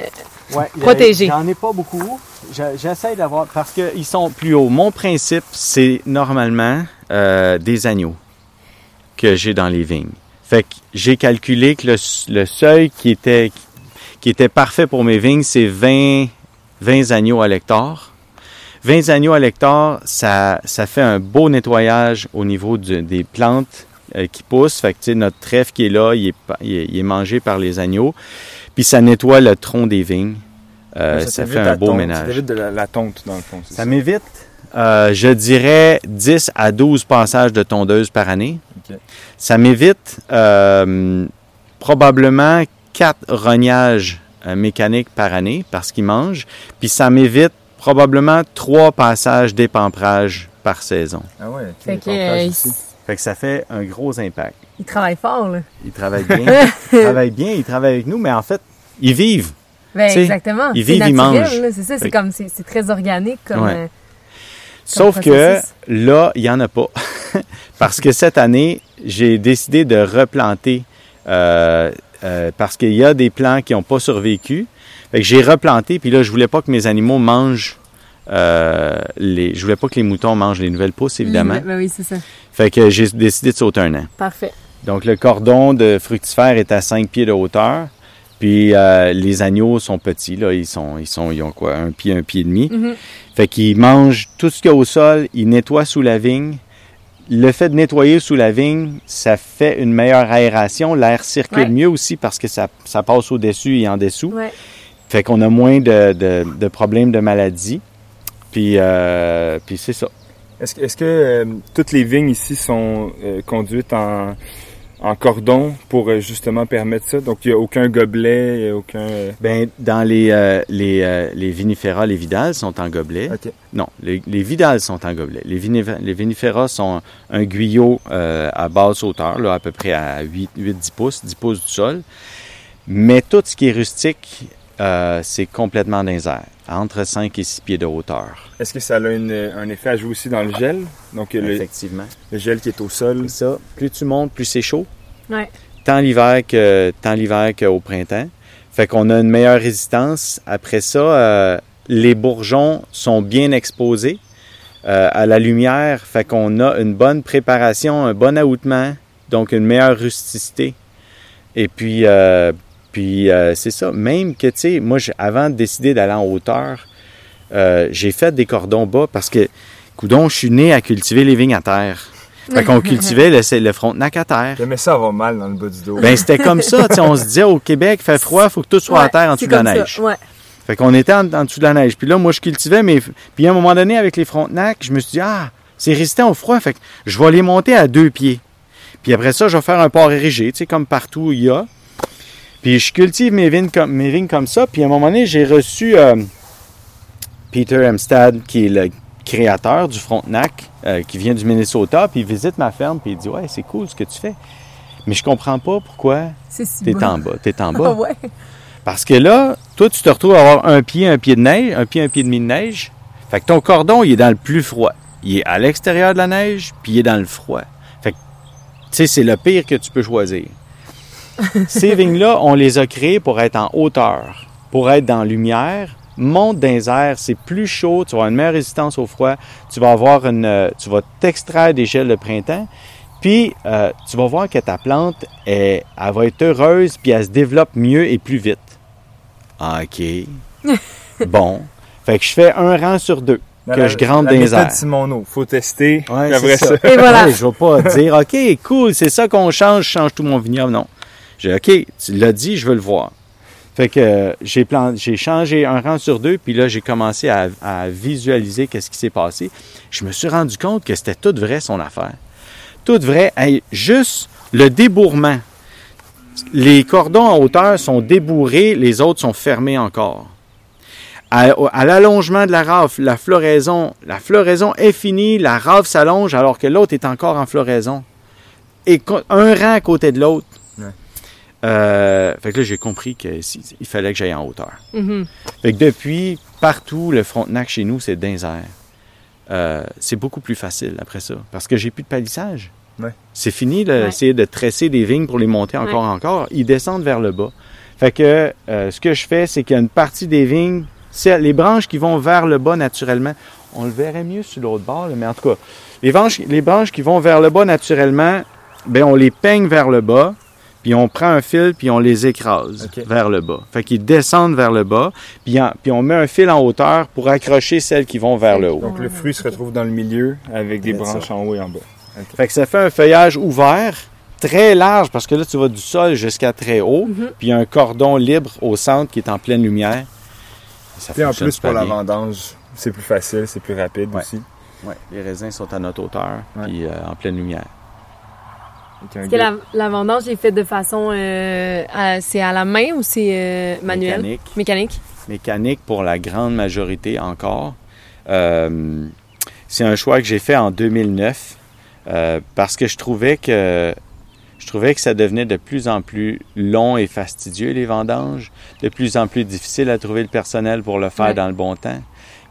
Ouais, Protégés. J'en ai pas beaucoup. Je- J'essaie d'avoir parce qu'ils sont plus hauts. Mon principe, c'est normalement euh, des agneaux que j'ai dans les vignes. Fait que j'ai calculé que le, le seuil qui était qui était parfait pour mes vignes, c'est 20, 20 agneaux à l'hectare. 20 agneaux à l'hectare, ça, ça fait un beau nettoyage au niveau du- des plantes euh, qui poussent. Fait que, notre trèfle qui est là, il est, il est- il est mangé par les agneaux. Puis ça nettoie le tronc des vignes. Euh, ça, fait un beau tonte, Ça ménage. t'évite de la, la tonte, dans le fond. c'est Ça m'évite, euh, je dirais, 10 à 12 passages de tondeuse par année. Ça m'évite euh, probablement 4 rognages euh, mécaniques par année parce qu'ils mangent. Puis ça m'évite probablement 3 passages d'épamprage par saison. Ah ouais, fait que, euh, aussi. Fait que ça fait un gros impact. ils travaillent fort, là. Ils travaillent bien. ils travaillent bien, ils travaillent avec nous, mais en fait, ils vivent. Ben, exactement. ils C'est vivent, ils mangent. C'est ça, c'est comme, c'est très organique comme... Ouais. euh, Sauf que là, il n'y en a pas. parce que cette année, j'ai décidé de replanter euh, euh, parce qu'il y a des plants qui n'ont pas survécu. Fait que j'ai replanté, puis là, je voulais pas que mes animaux mangent euh, les. Je voulais pas que les moutons mangent les nouvelles pousses, évidemment. Ben oui, c'est ça. Fait que j'ai décidé de sauter un an. Parfait. Donc, le cordon de fructifère est à 5 pieds de hauteur. Puis euh, les agneaux sont petits, là. Ils sont, ils sont, ils ont quoi, un pied, un pied et demi. Mhm. Fait qu'ils mangent tout ce qu'il y a au sol, ils nettoient sous la vigne. Le fait de nettoyer sous la vigne, ça fait une meilleure aération. L'air circule Ouais. mieux aussi parce que ça, ça passe au-dessus et en dessous. Ouais. Fait qu'on a moins de, de, de problèmes de maladie. Puis, euh, puis c'est ça. Est-ce que, est-ce que euh, toutes les vignes ici sont euh, conduites en, en cordon pour justement permettre ça? Donc, il n'y a aucun gobelet, il n'y a aucun... euh, Ben, dans les, euh, les, euh, les vinifera, les vidales sont en gobelet. Non, les, les vidales sont en gobelet. Les, vinif- les vinifera sont un guyot euh, à basse hauteur, là, à peu près à 8-10 pouces, 10 pouces du sol. Mais tout ce qui est rustique, euh, c'est complètement dans les airs, entre 5 et 6 pieds de hauteur. Est-ce que ça a une- un effet à jouer aussi dans le gel? Donc, le, Effectivement. le gel qui est au sol. C'est ça. Plus tu montes, plus c'est chaud. Ouais. Tant l'hiver que tant l'hiver qu'au printemps. Fait qu'on a une meilleure résistance. Après ça, euh, les bourgeons sont bien exposés euh, à la lumière. Fait qu'on a une bonne préparation, un bon aoutement, donc une meilleure rusticité. Et puis, euh, puis euh, c'est ça. Même que, tu sais, moi, avant de décider d'aller en hauteur, euh, j'ai fait des cordons bas parce que, coudon, je suis né à cultiver les vignes à terre. Fait qu'on cultivait le, le frontenac à terre. J'aimais ça avoir mal dans le bas du dos. Ben, c'était comme ça. tu sais, on se disait au Québec, il fait froid, il faut que tout soit à terre en dessous de la ça, neige. Ouais. Fait qu'on était en, en dessous de la neige. Puis là, moi, je cultivais, mais. Puis à un moment donné, avec les frontenacs, je me suis dit, ah, c'est résistant au froid. Fait que je vais les monter à deux pieds. Puis après ça, je vais faire un port érigé, tu sais, comme partout il y a. Puis je cultive mes vignes comme, mes vignes comme ça. Puis à un moment donné, j'ai reçu euh, Peter Hemstad, qui est le créateur du Frontenac, euh, qui vient du Minnesota. Puis il visite ma ferme, puis il dit, ouais, c'est cool ce que tu fais. Mais je comprends pas pourquoi si t'es en bas. T'es en Ah bas. ouais. Parce que là, toi, tu te retrouves à avoir un pied, un pied de neige, un pied, un pied et demi de neige. Fait que ton cordon, il est dans le plus froid. Il est à l'extérieur de la neige, puis il est dans le froid. Fait que, tu sais, c'est le pire que tu peux choisir. Ces vignes-là, on les a créées pour être en hauteur, pour être dans la lumière, monte dans les airs, c'est plus chaud, tu vas avoir une meilleure résistance au froid, tu vas avoir une, euh, tu vas t'extraire des gels de printemps, puis euh, tu vas voir que ta plante, elle, elle va être heureuse, puis elle se développe mieux et plus vite. Ah, OK. bon. Fait que je fais un rang sur deux, Dans que la- je grande la dans les méthode airs. Simoneau. Faut tester. Ouais, après c'est ça. ça. Et voilà. Ouais, je vais pas dire, OK, cool, c'est ça qu'on change, je change tout mon vignoble. Non. J'ai OK, tu l'as dit, je veux le voir. Fait que euh, j'ai plan- j'ai changé un rang sur deux, puis là, j'ai commencé à, visualiser qu'est-ce qui s'est passé. Je me suis rendu compte que c'était tout vrai son affaire. Tout vrai. Juste le débourrement. Les cordons en hauteur sont débourrés, les autres sont fermés encore. À, l'allongement de la rafle, la floraison, la floraison est finie, la rafle s'allonge alors que l'autre est encore en floraison. Et un rang à côté de l'autre. Euh, fait que là, j'ai compris qu'il fallait que j'aille en hauteur. Mhm. Fait que depuis, partout, le Frontenac chez nous, c'est airs. Euh, c'est beaucoup plus facile après ça, parce que j'ai plus de palissage. Ouais. C'est fini Ouais. d'essayer de tresser des vignes pour les monter encore encore. Ils descendent vers le bas. Fait que euh, ce que je fais, c'est qu'il y a une partie des vignes, c'est les branches qui vont vers le bas naturellement. On le verrait mieux sur l'autre bord, là, mais en tout cas, les branches, les branches qui vont vers le bas naturellement, ben on les peigne vers le bas, puis on prend un fil, puis on les écrase vers le bas. Fait qu'ils descendent vers le bas, puis, en- puis on met un fil en hauteur pour accrocher celles qui vont vers le haut. Donc le fruit se retrouve dans le milieu avec des branches en haut et en bas. Fait que ça fait un feuillage ouvert, très large, parce que là, tu vas du sol jusqu'à très haut, Mhm. puis il y a un cordon libre au centre qui est en pleine lumière. Ça Puis en plus pour la vendange, c'est plus facile, c'est plus rapide Ouais. aussi. Ouais, les raisins sont à notre hauteur, Ouais. puis euh, en pleine lumière. Est-ce que la, la vendange est faite de façon... euh, c'est à la main ou c'est euh, manuel? Mécanique. Mécanique. mécanique pour la grande majorité encore. Euh, c'est un choix que j'ai fait en 2009 euh, parce que je trouvais que je trouvais que ça devenait de plus en plus long et fastidieux les vendanges, de plus en plus difficile à trouver le personnel pour le faire Ouais. dans le bon temps.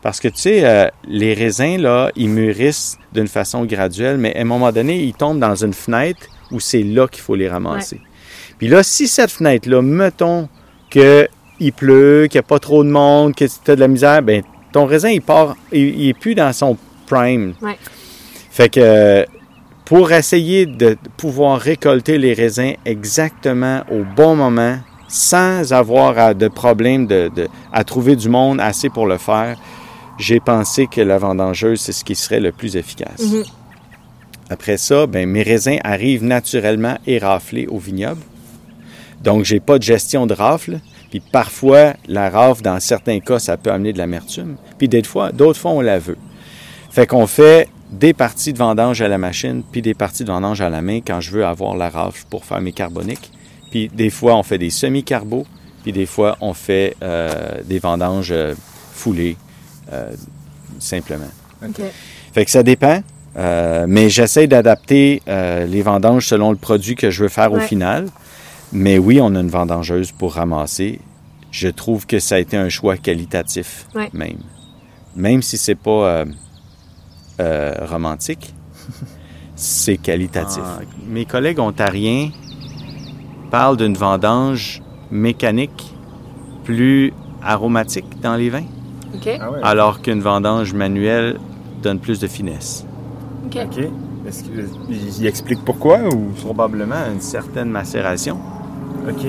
Parce que tu sais, euh, les raisins là, ils mûrissent d'une façon graduelle, mais à un moment donné, ils tombent dans une fenêtre où c'est là qu'il faut les ramasser. Puis là, si cette fenêtre-là, mettons que il pleut, qu'il n'y a pas trop de monde, que tu as de la misère, ben ton raisin, il part, il, il est plus dans son prime. Ouais. Fait que pour essayer de pouvoir récolter les raisins exactement au bon moment, sans avoir à- de problème de, de- à trouver du monde assez pour le faire, j'ai pensé que la vendangeuse, c'est ce qui serait le plus efficace. Mhm. Après ça, ben, mes raisins arrivent naturellement éraflés au vignoble. Donc, j'ai pas de gestion de rafle. Puis parfois, la rafle, dans certains cas, ça peut amener de l'amertume. Puis d'autres fois, d'autres fois, on la veut. Fait qu'on fait des parties de vendange à la machine, puis des parties de vendange à la main quand je veux avoir la rafle pour faire mes carboniques. Puis des fois, on fait des semi-carbos, puis des fois, on fait euh, des vendanges euh, foulées, euh, simplement. Fait que ça dépend. Euh, mais j'essaie d'adapter euh, les vendanges selon le produit que je veux faire au final. Mais oui, on a une vendangeuse pour ramasser. Je trouve que ça a été un choix qualitatif Ouais. même. Même si c'est pas euh, euh, romantique, c'est qualitatif. Ah, Mes collègues ontariens parlent d'une vendange mécanique plus aromatique dans les vins, OK. Ah ouais. alors qu'une vendange manuelle donne plus de finesse. OK. Ok. Est-ce qu'il il explique pourquoi ou? Probablement une certaine macération. Ok.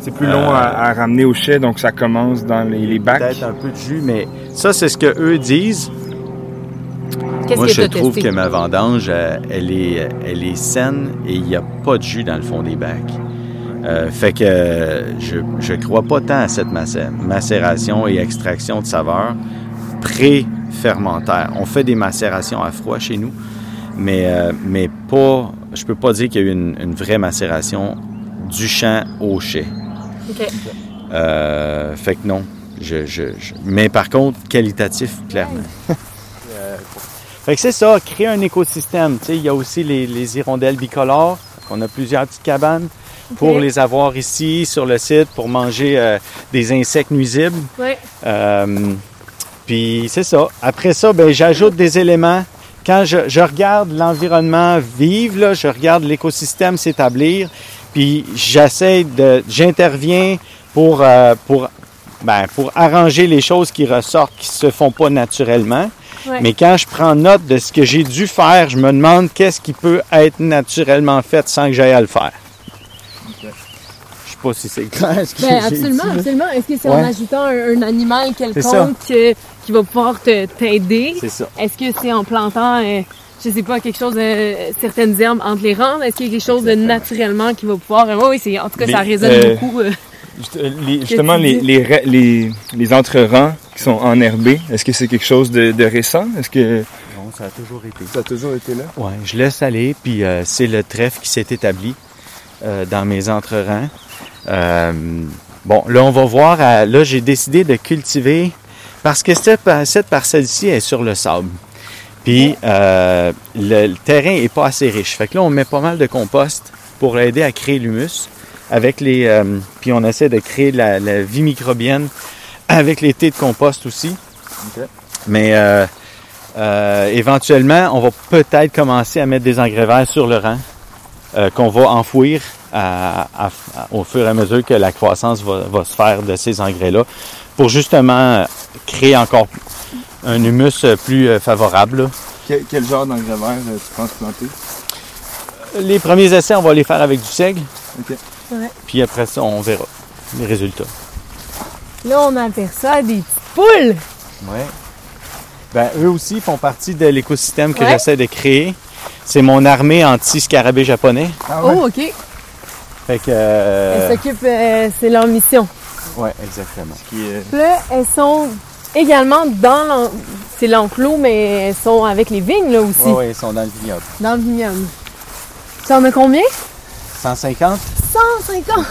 C'est plus long à, à ramener au chai, donc ça commence dans les, les bacs. Peut-être un peu de jus, mais ça, c'est ce que eux disent. Qu'est-ce Moi, je trouve testé? que ma vendange, euh, elle est, elle est saine et il n'y a pas de jus dans le fond des bacs. Euh, fait que euh, je je crois pas tant à cette macé- macération et extraction de saveur pré-fermentaire. On fait des macérations à froid chez nous, mais, euh, mais pas, je peux pas dire qu'il y a eu une, une vraie macération du champ au chai. OK. Euh, fait que non. Je, je, je- Mais par contre, qualitatif, clairement. Fait que c'est ça, créer un écosystème. Tu sais, il y a aussi les, les hirondelles bicolores. On a plusieurs petites cabanes pour les avoir ici sur le site pour manger euh, des insectes nuisibles. Euh, puis c'est ça. Après ça, ben, j'ajoute des éléments. Quand je, je regarde l'environnement vivre, là, je regarde l'écosystème s'établir, puis j'essaie de, j'interviens pour, euh, pour, ben, pour arranger les choses qui ressortent, qui se font pas naturellement. Ouais. Mais quand je prends note de ce que j'ai dû faire, je me demande qu'est-ce qui peut être naturellement fait sans que j'aille à le faire. Sais pas si c'est clair. ce que Ben, absolument, dit, absolument. Est-ce que c'est Ouais. en ajoutant un, un animal quelconque euh, qui va pouvoir te- t'aider? C'est ça. Est-ce que c'est en plantant, euh, je sais pas, quelque chose de certaines herbes entre les rangs? Est-ce qu'il y a quelque chose de naturellement qui va pouvoir. euh, oui, oui, c'est, en tout cas, ça résonne euh, beaucoup. Juste- les- justement, les, les, les, les entre-rangs qui sont enherbés, est-ce que c'est quelque chose de, de récent? Est-ce que Non, ça a toujours été. ça a toujours été là? Ouais, je laisse aller, puis euh, c'est le trèfle qui s'est établi euh, dans mes entrerangs. Euh, bon, là, on va voir. à- là, j'ai décidé de cultiver parce que cette, par- cette parcelle-ci est sur le sable. Puis euh, le, le terrain est pas assez riche. Fait que là, on met pas mal de compost pour aider à créer l'humus. Avec les, euh, puis on essaie de créer la, la vie microbienne avec les thés de compost aussi. Mais euh, euh, éventuellement, on va peut-être commencer à mettre des engrais verts sur le rang euh, qu'on va enfouir à- à- à- au fur et à mesure que la croissance va, va se faire de ces engrais-là pour justement créer encore un humus plus euh, favorable. là. Quel, quel genre d'engrais vert euh, tu penses planter? Les premiers essais, on va les faire avec du seigle. Ok. Ouais. Puis après ça, on verra les résultats. Là, on aperçoit des petites poules. Ouais. Ben, eux aussi font partie de l'écosystème que Ouais. j'essaie de créer. C'est mon armée anti-scarabée japonais. Ah Oh, OK. Fait que. euh, Elles s'occupent, euh, c'est leur mission. Ouais, exactement. Qui est- Puis Là, elles sont également dans l'en- c'est l'enclos, mais elles sont avec les vignes, là, aussi, Ouais, ouais, ils sont dans le vignoble. dans le vignoble. Ça en a combien? 150? 150!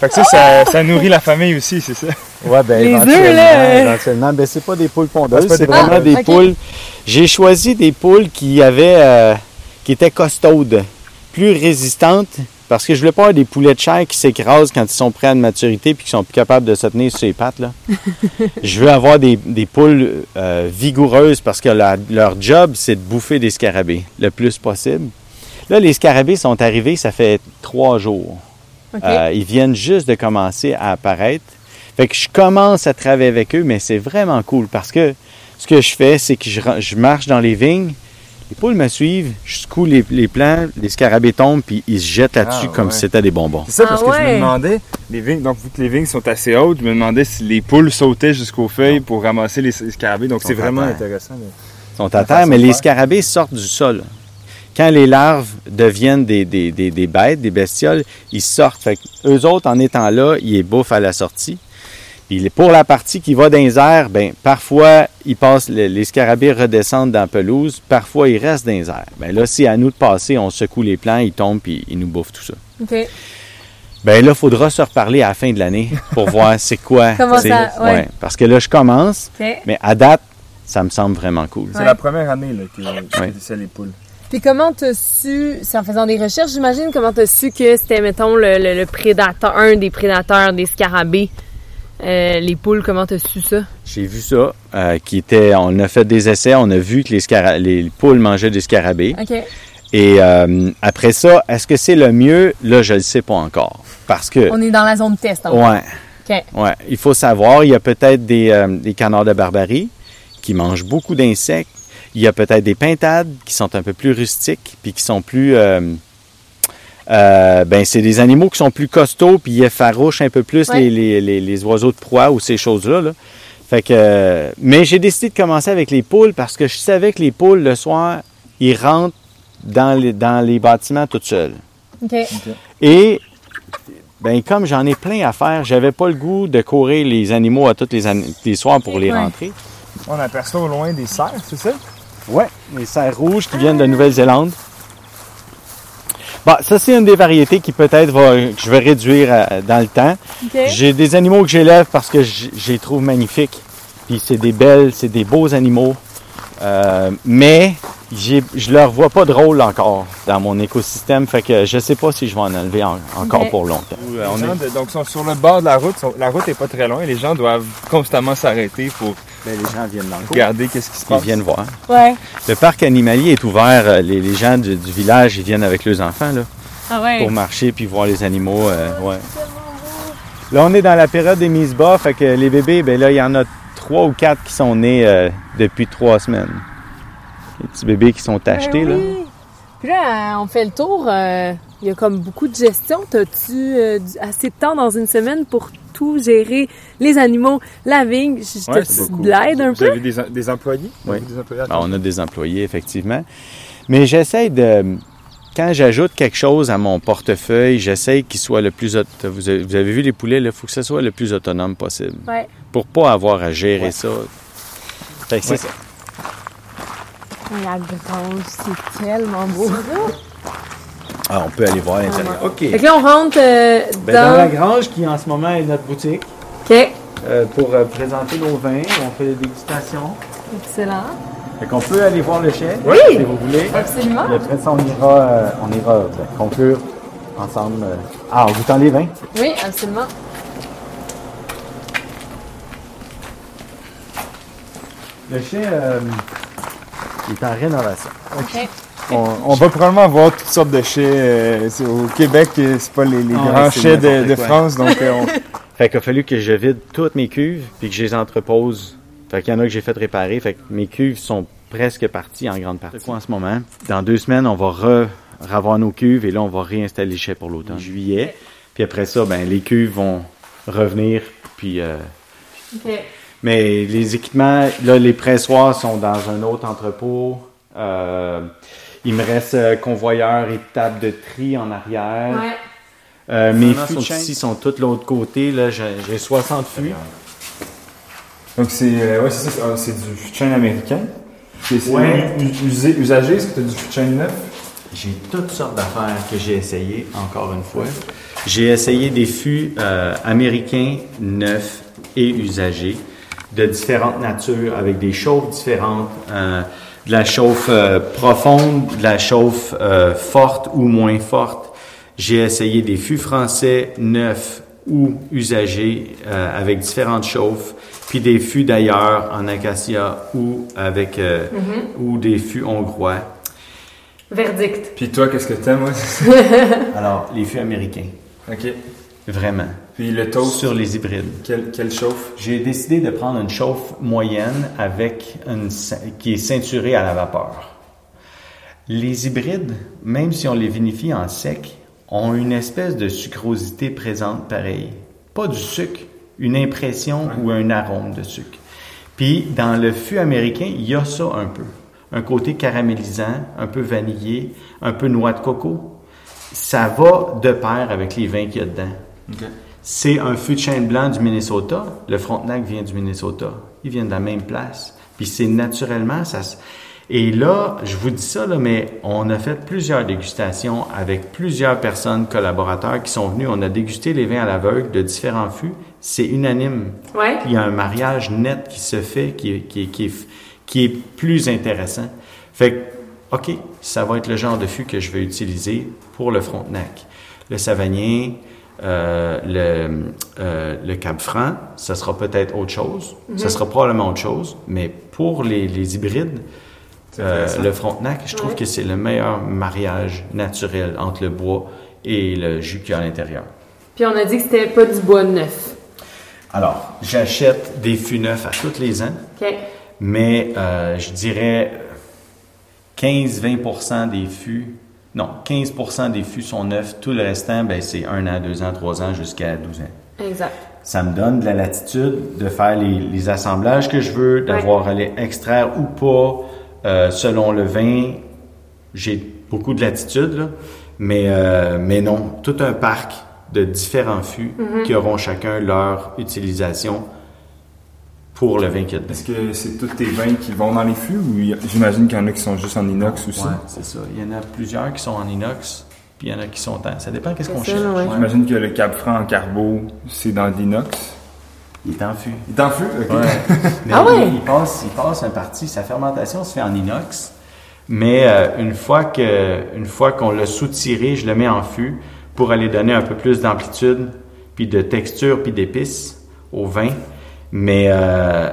Fait que ça, ça, ça nourrit la famille aussi, c'est ça? Ouais, ben Les œufs, éventuellement, là. éventuellement. Ben, c'est pas des poules pondeuses, c'est des vraiment des Ah, poules. J'ai choisi des poules qui avaient, euh, qui étaient costaudes, plus résistantes, parce que je voulais pas avoir des poulets de chair qui s'écrasent quand ils sont prêts à une maturité puis qui sont plus capables de se tenir sur les pattes, là. je veux avoir des, des poules euh, vigoureuses parce que la- leur job, c'est de bouffer des scarabées le plus possible. Là, les scarabées sont arrivés, ça fait trois jours. Euh, ils viennent juste de commencer à apparaître. Fait que je commence à travailler avec eux, mais c'est vraiment cool parce que ce que je fais, c'est que je marche dans les vignes, les poules me suivent, je secoue les, les plants, les scarabées tombent, puis ils se jettent là-dessus Ah, comme ouais. si c'était des bonbons. C'est ça, Ah parce que je me demandais, les vignes, donc vu que les vignes sont assez hautes, je me demandais si les poules sautaient jusqu'aux feuilles pour ramasser les, les scarabées. Donc c'est vraiment terre. intéressant. Ils sont à terre, mais les scarabées sortent du sol. Quand les larves deviennent des, des, des, des bêtes, des bestioles, ils sortent. Fait eux autres, en étant là, ils les bouffent à la sortie. Puis pour la partie qui va dans les airs, ben, parfois, ils passent, les, les scarabées redescendent dans la pelouse, parfois, ils restent dans les airs. Ben là, c'est à nous de passer, on secoue les plants, ils tombent, puis ils nous bouffent tout ça. OK. Ben là, il faudra se reparler à la fin de l'année pour voir c'est quoi. Comment ça- ouais. Parce que là, je commence, OK. mais à date, ça me semble vraiment cool. C'est Ouais. la première année là, que que Ouais. c'est les poules. Puis comment t'as su, c'est en faisant des recherches, j'imagine, comment t'as su que c'était, mettons, le, le- le prédateur, un des prédateurs des scarabées, euh, les poules, comment t'as su ça? J'ai vu ça, euh, qui était, on a fait des essais, on a vu que les, scara- les poules mangeaient des scarabées. OK. Et euh, après ça, est-ce que c'est le mieux? Là, je ne le sais pas encore. Parce que, On est dans la zone test, en ouais, OK. ouais, il faut savoir, il y a peut-être des, euh, des canards de barbarie qui mangent beaucoup d'insectes. Il y a peut-être des pintades qui sont un peu plus rustiques, puis qui sont plus... euh, ben, c'est des animaux qui sont plus costauds, puis ils effarouchent un peu plus Ouais. les, les, les, les oiseaux de proie ou ces choses-là. là. Fait que, euh, mais j'ai décidé de commencer avec les poules parce que je savais que les poules, le soir, ils rentrent dans les, dans les bâtiments toutes seules. OK. Et ben, comme j'en ai plein à faire, j'avais pas le goût de courir les animaux à tous les, an- les soirs pour les Ouais. rentrer. On aperçoit au loin des cerfs, c'est ça? Ouais, les cerfs rouges qui viennent de Nouvelle-Zélande. Bon, ça c'est une des variétés qui peut-être va, que je vais réduire euh, dans le temps. OK. J'ai des animaux que j'élève parce que je les trouve magnifiques. Puis c'est des belles, c'est des beaux animaux. Euh, mais j'ai- je leur vois pas de rôle encore dans mon écosystème. Fait que je sais pas si je vais en enlever en- encore pour longtemps. Les gens de- donc sont sur le bord de la route. sont- la route est pas très loin. Les gens doivent constamment s'arrêter pour Ben, les gens viennent dans le regarder qu'est-ce qui se Ils passe. viennent voir. Ouais. Le parc animalier est ouvert. euh, Les, les gens du, du village, ils viennent avec leurs enfants là, Ah ouais. pour marcher puis voir les animaux. euh, ouais. Là, on est dans la période des mises bas. Fait que les bébés, ben là, il y en a trois ou quatre qui sont nés euh, depuis trois semaines. Les petits bébés qui sont achetés Ben là. oui. Puis là, on fait le tour. euh, Il y a comme beaucoup de gestion. T'as-tu euh, assez de temps dans une semaine pour tout gérer, les animaux, la vigne? Je- Ouais, de l'aide un Vous peu? avez des, des employés? Vous Oui. avez des employés Ben, on a des employés, effectivement. Mais j'essaie de. quand j'ajoute quelque chose à mon portefeuille, j'essaye qu'il soit le plus... Vous avez, vous avez vu les poulets, il faut que ce soit le plus autonome possible. Ouais. Pour pas avoir à gérer Ouais. ça. Fait que c'est ça. La grange, c'est tellement beau. Ah, on peut aller voir à l'intérieur. OK. Fait que là, on rentre euh, Ben, dans la grange, qui en ce moment est notre boutique, OK. euh, pour euh, présenter nos vins, on fait des dégustations. Excellent. Fait qu'on peut aller voir le chef, Oui. si vous voulez. Absolument. Et après ça, on ira, euh, on ira ben, conclure ensemble. euh. Ah, en goûtant les vins. Oui, absolument. Le chien, euh, est en rénovation. OK. On, on va probablement voir toutes sortes de chais. euh, c'est- au Québec, c'est pas les, les Ah grands chais de, de. France, donc euh, on, Fait qu'il a fallu que je vide toutes mes cuves puis que je les entrepose. Fait qu'il y en a que j'ai fait réparer. Fait que mes cuves sont presque parties en grande partie. quoi en ce moment? Dans deux semaines, on va re, revoir nos cuves et là, on va réinstaller le chai pour l'automne. Juillet. Puis après ça, ben, les cuves vont revenir. Puis, euh, OK. mais les équipements, là, les pressoirs sont dans un autre entrepôt. Euh, il me reste euh, convoyeur et table de tri en arrière. Ouais. Euh, mes fûts sont ici sont tous de l'autre côté. Là, j'ai j'ai 60 fûts. donc c'est euh, ouais, c'est ça, c'est- ah, du fût de chêne américain. C'est c'est Ouais. usé- usagé, est-ce que tu as du fût de chêne neuf? J'ai toutes sortes d'affaires que j'ai essayé, encore une fois. J'ai essayé des fûts euh, américains neufs et usagés, de différentes natures, avec des chauffes différentes, euh, de la chauffe euh, profonde, de la chauffe euh, forte ou moins forte. J'ai essayé des fûts français neufs ou usagés, euh, avec différentes chauffes, puis des fûts d'ailleurs en acacia ou avec euh, ou des fûts hongrois. Verdict. Puis toi, qu'est-ce que t'aimes? moi? Alors, les fûts américains, ok. vraiment. Puis le toast, Sur les hybrides. quelle, quelle chauffe? J'ai décidé de prendre une chauffe moyenne avec une qui est ceinturée à la vapeur. Les hybrides, même si on les vinifie en sec, ont une espèce de sucrosité présente pareil. Pas du sucre, une impression ou un arôme de sucre. Puis dans le fût américain, il y a ça un peu. Un côté caramélisant, un peu vanillé, un peu noix de coco. Ça va de pair avec les vins qu'il y a dedans. C'est un fût de chêne blanc du Minnesota. Le Frontenac vient du Minnesota. Ils viennent de la même place. Puis c'est naturellement, ça se- Et là, je vous dis ça, là, mais on a fait plusieurs dégustations avec plusieurs personnes, collaborateurs qui sont venus. On a dégusté les vins à l'aveugle de différents fûts. C'est unanime. Ouais. Il y a un mariage net qui se fait, qui est, qui qui est, qui est plus intéressant. Fait que, OK, ça va être le genre de fût que je vais utiliser pour le Frontenac. Le Savagnin, le, euh, le Cap Franc, ça sera peut-être autre chose. Ça sera probablement autre chose. Mais pour les, les hybrides, euh, le Frontenac, je trouve Ouais. que c'est le meilleur mariage naturel entre le bois et le jus qu'il y a à l'intérieur. Puis on a dit que c'était pas du bois neuf. Alors, j'achète des fûts neufs à tous les ans. OK. Mais euh, je dirais 15-20% des fûts, non, 15% des fûts sont neufs. Tout le restant, ben, c'est 1 an, 2 ans, 3 ans jusqu'à 12 ans. Exact. Ça me donne de la latitude de faire les, les assemblages que je veux, d'avoir à les extraire ou pas euh, selon le vin. J'ai beaucoup de latitude, là. Mais, euh, mais non, tout un parc de différents fûts qui auront chacun leur utilisation pour le vin qu'il y a dedans. Est-ce que c'est tous tes vins qui vont dans les fûts ou j'imagine qu'il y en a qui sont juste en inox aussi? Ouais, c'est ça. Il y en a plusieurs qui sont en inox, puis il y en a qui sont en... Ça dépend qu'est-ce qu'on cherche. ouais. J'imagine que le Cap Franc en carbo, c'est dans de l'inox. Il est en fût. Il est en fût? Ok. Mais Ah ouais? il, il passe, il passe un parti. Sa fermentation se fait en inox, mais euh, une fois que, une fois qu'on l'a soutiré, je le mets en fût pour aller donner un peu plus d'amplitude, puis de texture, puis d'épices au vin. Mais, euh,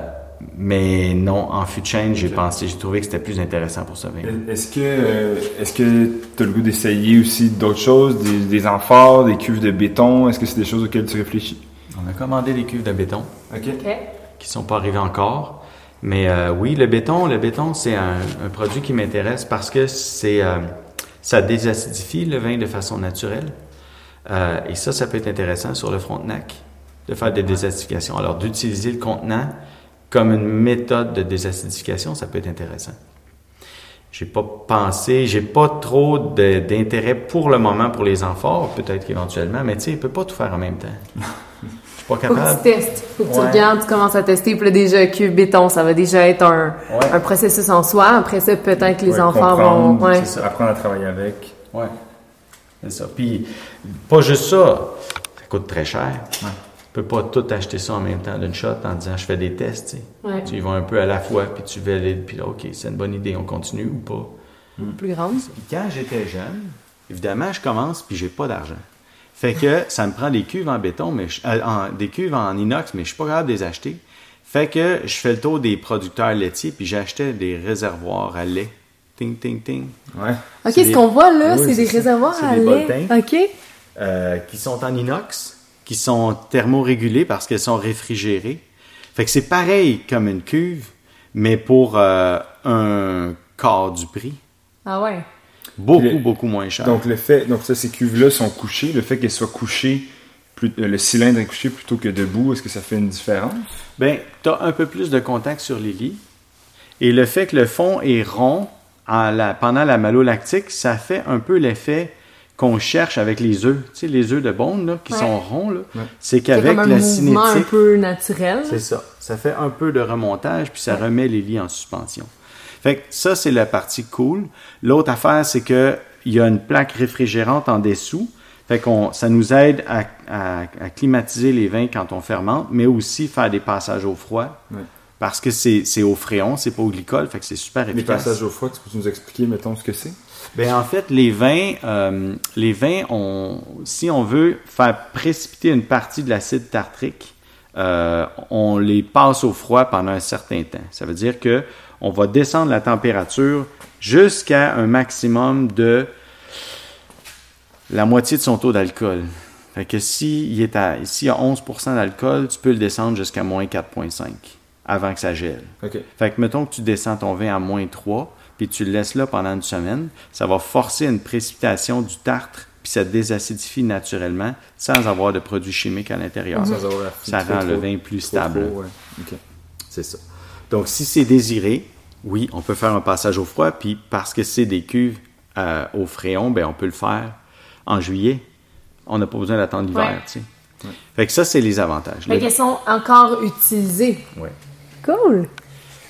mais non, en fût de chêne, j'ai pensé, j'ai trouvé que c'était plus intéressant pour ce vin. Est-ce que euh, est-ce que tu as le goût d'essayer aussi d'autres choses, des, des amphores, des cuves de béton? Est-ce que c'est des choses auxquelles tu réfléchis? On a commandé des cuves de béton. Ok. OK. qui sont pas arrivés encore. Mais euh, oui, le béton, le béton, c'est un, un produit qui m'intéresse parce que c'est euh, ça désacidifie le vin de façon naturelle. Euh, et ça, ça peut être intéressant sur le Frontenac de faire des désacidifications. Alors, d'utiliser le contenant comme une méthode de désacidification, ça peut être intéressant. j'ai pas pensé, j'ai pas trop d'intérêt pour le moment pour les amphores, peut-être qu'éventuellement, mais tu sais, il peut pas tout faire en même temps. Je suis pas Faut que capable. tu testes. Faut que tu regardes, tu commences à tester. Puis là, déjà, cuve béton, ça va déjà être un, Ouais. un processus en soi. Après ça, peut-être que les Ouais, enfants comprendre, vont. Ça, apprendre à travailler avec. Ouais. C'est ça. Puis, pas juste ça, ça coûte très cher. Peux pas tout acheter ça en même temps d'une shot en disant je fais des tests. tu sais. Ouais. Tu y vas un peu à la fois, puis tu valides, puis là, OK, c'est une bonne idée, on continue ou pas. Plus grande. Puis quand j'étais jeune, évidemment, je commence, puis j'ai pas d'argent. Fait que ça me prend des cuves en béton, mais je- euh, en- des cuves en inox, mais je suis pas capable de les acheter. Fait que je fais le tour des producteurs laitiers, puis j'achetais des réservoirs à lait. Ting, ting, ting. Ouais. OK, C'est ce des- qu'on voit là, Oui, c'est des ça. réservoirs C'est à des lait. OK. euh, qui sont en inox, qui sont thermorégulées parce qu'elles sont réfrigérées. Fait que c'est pareil comme une cuve, mais pour euh, un quart du prix. Ah ouais. Beaucoup, Le- beaucoup moins cher. Donc, le fait, donc ça, ces cuves-là sont couchées. Le fait qu'elles soient couchées, plus- euh, le cylindre est couché plutôt que debout, est-ce que ça fait une différence? ben, tu as un peu plus de contact sur les lits. Et le fait que le fond est rond en la- pendant la malolactique, ça fait un peu l'effet qu'on cherche avec les œufs. Tu sais, les œufs de bonne, là, qui Ouais. sont ronds, là. Ouais. C'est qu'avec un la mouvement un cinétique, peu naturel. C'est ça. Ça fait un peu de remontage, puis ça remet les lits en suspension. Fait que ça, c'est la partie cool. L'autre affaire, c'est que il y a une plaque réfrigérante en dessous. Fait qu'on, ça nous aide à, à- à climatiser les vins quand on fermente, mais aussi faire des passages au froid. Ouais. Parce que c'est, c'est au fréon, c'est pas au glycol, fait que c'est super Les efficace. passages au froid, tu peux nous expliquer, mettons, ce que c'est? Ben, en fait, les vins, euh, les vins, on, si on veut faire précipiter une partie de l'acide tartrique, euh, on les passe au froid pendant un certain temps. Ça veut dire que on va descendre la température jusqu'à un maximum de la moitié de son taux d'alcool. Fait que si il est à, y a 11% d'alcool, tu peux le descendre jusqu'à moins 4,5 avant que ça gèle. Fait que mettons que tu descends ton vin à moins 3, puis tu le laisses là pendant une semaine, ça va forcer une précipitation du tartre, puis ça désacidifie naturellement sans avoir de produits chimiques à l'intérieur. Ça trop, rend le vin plus trop stable. ouais. C'est ça. Donc, si c'est désiré, oui, on peut faire un passage au froid, puis parce que c'est des cuves euh, au fréon, ben on peut le faire en juillet. On n'a pas besoin d'attendre l'hiver, Ouais. tu sais. Fait que ça, c'est les avantages. Fait Le- qu'elles sont encore utilisées. Ouais. Cool.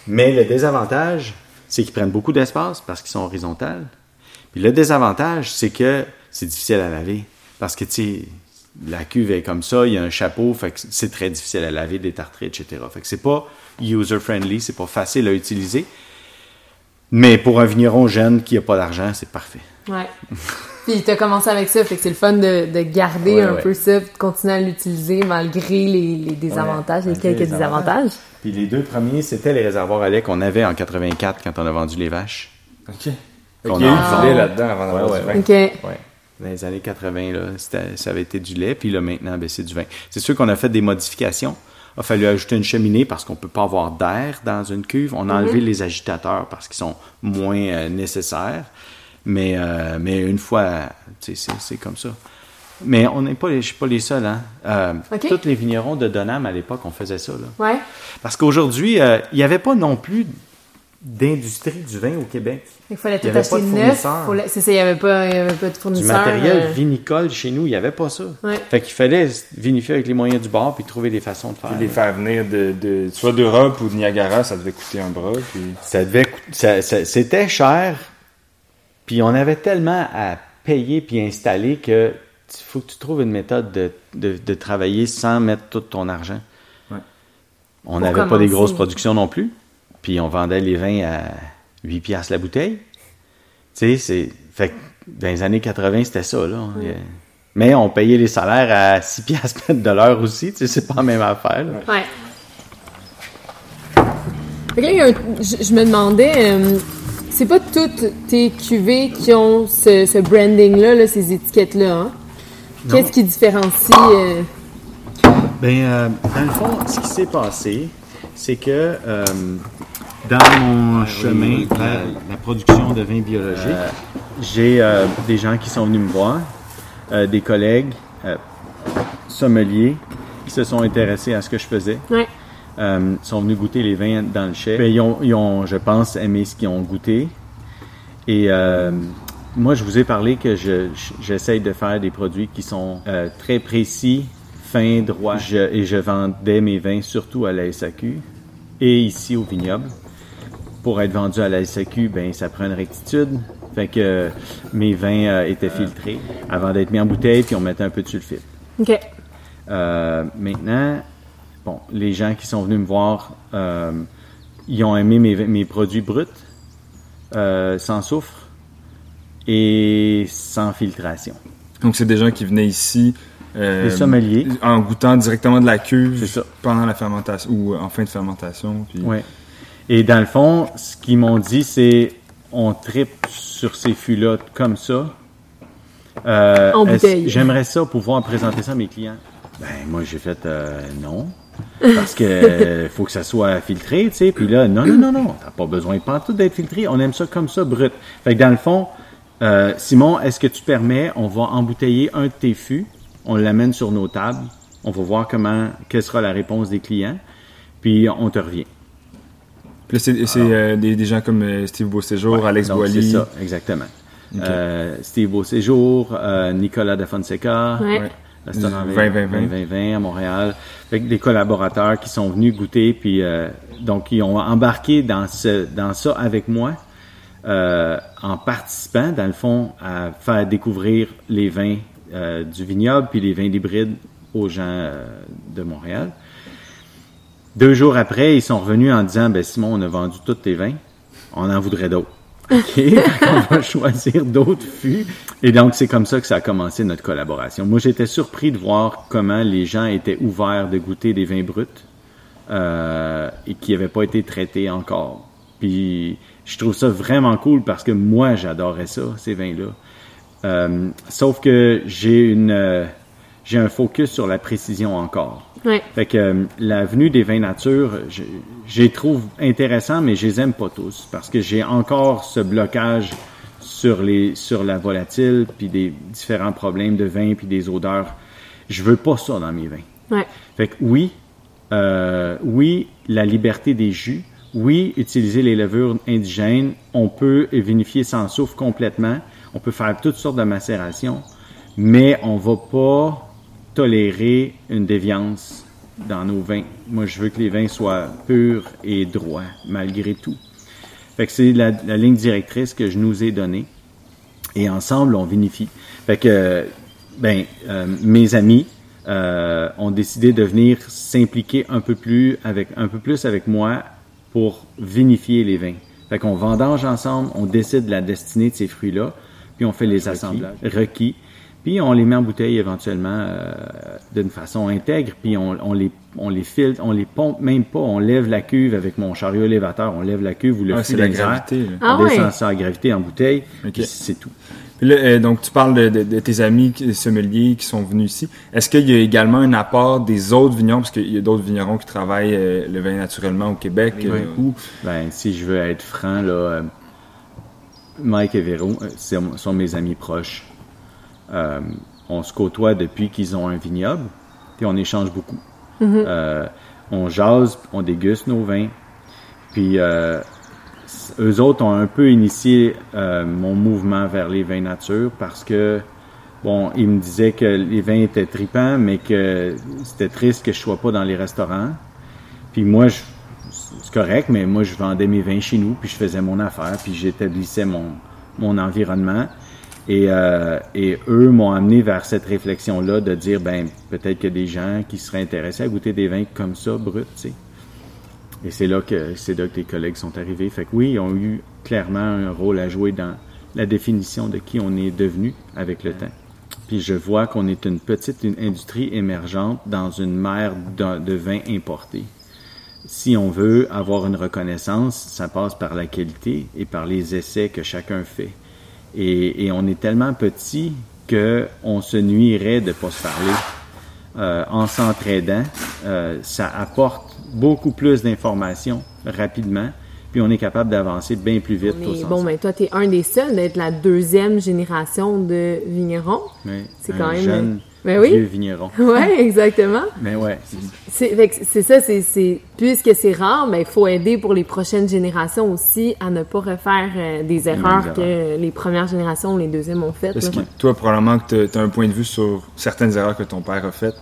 Mais le désavantage, c'est qu'ils prennent beaucoup d'espace parce qu'ils sont horizontales. Puis le désavantage, c'est que c'est difficile à laver. Parce que, tu sais, la cuve est comme ça, il y a un chapeau, fait que c'est très difficile à laver, détartrer, etc. Fait que c'est pas user-friendly, c'est pas facile à utiliser. Mais pour un vigneron jeune qui a pas d'argent, c'est parfait. Ouais. Puis t'as commencé avec ça, fait que c'est le fun de, de garder Ouais, un ouais. peu ça, de continuer à l'utiliser malgré les, les désavantages, les quelques les désavantages. Puis les deux premiers, c'était les réservoirs à lait qu'on avait en 84 quand on a vendu les vaches. OK. Fait On y a eu du lait là-dedans avant d'avoir Ouais, du vin. OK. Ouais. Dans les années 80, là, ça avait été du lait, puis là, maintenant, ben, c'est du vin. C'est sûr qu'on a fait des modifications. Il a fallu ajouter une cheminée parce qu'on peut pas avoir d'air dans une cuve. On a enlevé les agitateurs parce qu'ils sont moins euh, nécessaires. Mais, euh, mais une fois, c'est comme ça. Mais on n'est pas, les- je suis pas les seuls. Hein. Euh. Tous les vignerons de Donham, à l'époque, on faisait ça. Là. Ouais. Parce qu'aujourd'hui, euh, il n'y avait pas non plus d'industrie du vin au Québec. Il fallait tout avait acheter pas de neuf. C'est ça, il n'y avait, pas- il y avait pas de Du fournisseur. matériel euh, vinicole chez nous, il n'y avait pas ça. Ouais. Fait qu'il fallait vinifier avec les moyens du bord puis trouver des façons de faire. Puis les faire venir de, de soit d'Europe ou de Niagara, ça devait coûter un bras. Puis... Ça devait coûter- ça- ça- c'était cher, puis on avait tellement à payer puis installer que il faut que tu trouves une méthode de, de- de travailler sans mettre tout ton argent. Ouais. On n'avait pas des grosses productions non plus, puis on vendait les vins à 8 piastres la bouteille. Tu sais, c'est fait que dans les années 80, c'était ça là. Mais on payait les salaires à 6 piastres de l'heure aussi, tu sais, c'est pas la même affaire. là. Ouais. Fait que là, il y a un- je, je me demandais, euh, c'est pas toutes tes cuvées qui ont ce, ce branding-là, là, ces étiquettes-là. Hein? Qu'est-ce qui différencie euh, Ben, euh, dans le fond, ce qui s'est passé, c'est que euh, dans mon chemin vers la production de vins biologiques, j'ai euh, des gens qui sont venus me voir, euh, des collègues euh, sommeliers qui se sont intéressés à ce que je faisais. Ouais. Euh, sont venus goûter les vins dans le chai. Ben, ils, ont, ils ont, je pense, aimé ce qu'ils ont goûté. Et euh, moi, je vous ai parlé que je, je- j'essaye de faire des produits qui sont euh, très précis, fins, droits. Je- et je vendais mes vins surtout à la SAQ et ici au vignoble. Pour être vendu à la SAQ, ben ça prend une rectitude. Fait que euh, mes vins étaient filtrés avant d'être mis en bouteille, puis on mettait un peu de sulfite. OK. Maintenant, bon, les gens qui sont venus me voir, euh, ils ont aimé mes, mes produits bruts, euh, sans soufre et sans filtration. Donc, c'est des gens qui venaient ici. euh, Des sommeliers. En goûtant directement de la cuve C'est ça. pendant la fermentation ou en fin de fermentation. Puis... Ouais. Et dans le fond, ce qu'ils m'ont dit, c'est on tripe sur ces fûts-là comme ça. Euh, En bouteille. J'aimerais ça pouvoir présenter ça à mes clients? Ben moi j'ai fait euh, non. Parce que faut que ça soit filtré, tu sais. Puis là, non, non, non, non, t'as pas besoin pas tout d'être filtré. On aime ça comme ça, brut. Fait que dans le fond, euh, Simon, est-ce que tu permets, on va embouteiller un de tes fûts, on l'amène sur nos tables, on va voir comment, quelle sera la réponse des clients, puis on te revient. Puis là, c'est c'est, euh, des, des gens comme euh, Steve Beauséjour, Alex Donc, Boily. C'est ça, exactement. Euh, Steve Beauséjour, euh, Nicolas de Fonseca, Ouais. Ouais. Restaurant Du 20 20, 20, 20 à Montréal. Que des collaborateurs qui sont venus goûter, puis euh, donc ils ont embarqué dans ce dans ça avec moi, euh, en participant dans le fond à faire découvrir les vins euh, du vignoble puis les vins hybrides aux gens de Montréal. Deux jours après, ils sont revenus en disant, ben Simon, on a vendu tous tes vins, on en voudrait d'autres. OK, on va choisir d'autres fûts. Et donc, c'est comme ça que ça a commencé notre collaboration. Moi, j'étais surpris de voir comment les gens étaient ouverts de goûter des vins bruts euh, et qui n'avaient pas été traités encore. Puis, je trouve ça vraiment cool parce que moi, j'adorais ça, ces vins-là. Euh, sauf que j'ai une, euh, j'ai un focus sur la précision encore. Ouais. Fait que euh, la venue des vins nature, je, je les trouve intéressants, mais je les aime pas tous parce que j'ai encore ce blocage sur les sur la volatile puis des différents problèmes de vin puis des odeurs. Je veux pas ça dans mes vins. Ouais. Fait que oui, euh, oui, la liberté des jus. Oui, utiliser les levures indigènes. On peut vinifier sans soufre complètement. On peut faire toutes sortes de macérations, mais on va pas tolérer une déviance dans nos vins. Moi, je veux que les vins soient purs et droits, malgré tout. Fait que c'est la, la ligne directrice que je nous ai donnée. Et ensemble, on vinifie. Fait que, ben, euh, mes amis euh, ont décidé de venir s'impliquer un peu plus avec un peu plus avec moi pour vinifier les vins. Fait qu'on vendange ensemble, on décide de la destinée de ces fruits-là, puis on fait les assemblages requis, puis on les met en bouteille éventuellement euh, d'une façon intègre, puis on, on les on les filtre, on les pompe même pas, on lève la cuve avec mon chariot élévateur, on lève la cuve ou le Ah, fût c'est la gravité. là. Ah on descend ça à gravité en bouteille, c'est tout. Puis là, euh, donc, tu parles de, de- de tes amis qui- sommeliers qui sont venus ici. Est-ce qu'il y a également un apport des autres vignerons, parce qu'il y a d'autres vignerons qui travaillent euh, le vin naturellement au Québec, Oui. euh, ou Ben, si je veux être franc, là, euh, Mike et Véro euh, sont mes amis proches. Euh, on se côtoie depuis qu'ils ont un vignoble, puis on échange beaucoup. Euh, on jase, on déguste nos vins, puis euh, eux autres ont un peu initié euh, mon mouvement vers les vins nature parce que bon, ils me disaient que les vins étaient tripants, mais que c'était triste que je sois pas dans les restaurants. Puis moi, je, c'est correct, mais moi, je vendais mes vins chez nous, puis je faisais mon affaire, puis j'établissais mon, mon environnement. Et, euh, et eux m'ont amené vers cette réflexion-là de dire, ben, peut-être qu'il y a des gens qui seraient intéressés à goûter des vins comme ça, bruts, tu sais. Et c'est là que c'est là que tes collègues sont arrivés. Fait que oui, ils ont eu clairement un rôle à jouer dans la définition de qui on est devenu avec le temps. Puis je vois qu'on est une petite une industrie émergente dans une mer de, de vins importés. Si on veut avoir une reconnaissance, ça passe par la qualité et par les essais que chacun fait. Et, et on est tellement petit que on se nuirait de pas se parler. Euh, en s'entraidant, euh, ça apporte beaucoup plus d'informations rapidement. Puis on est capable d'avancer bien plus vite Mais bon, ensemble. ben toi, t'es un des seuls d'être la deuxième génération de vignerons. Ouais, c'est quand même- jeune Ben oui. vieux vigneron. Ouais, exactement. Mais ouais, C'est ça, c'est, c'est puisque c'est rare, ben il faut aider pour les prochaines générations aussi à ne pas refaire euh, des erreurs erreurs. que les premières générations ou les deuxièmes ont faites. Parce là. que toi, probablement que tu as un point de vue sur certaines erreurs que ton père a faites,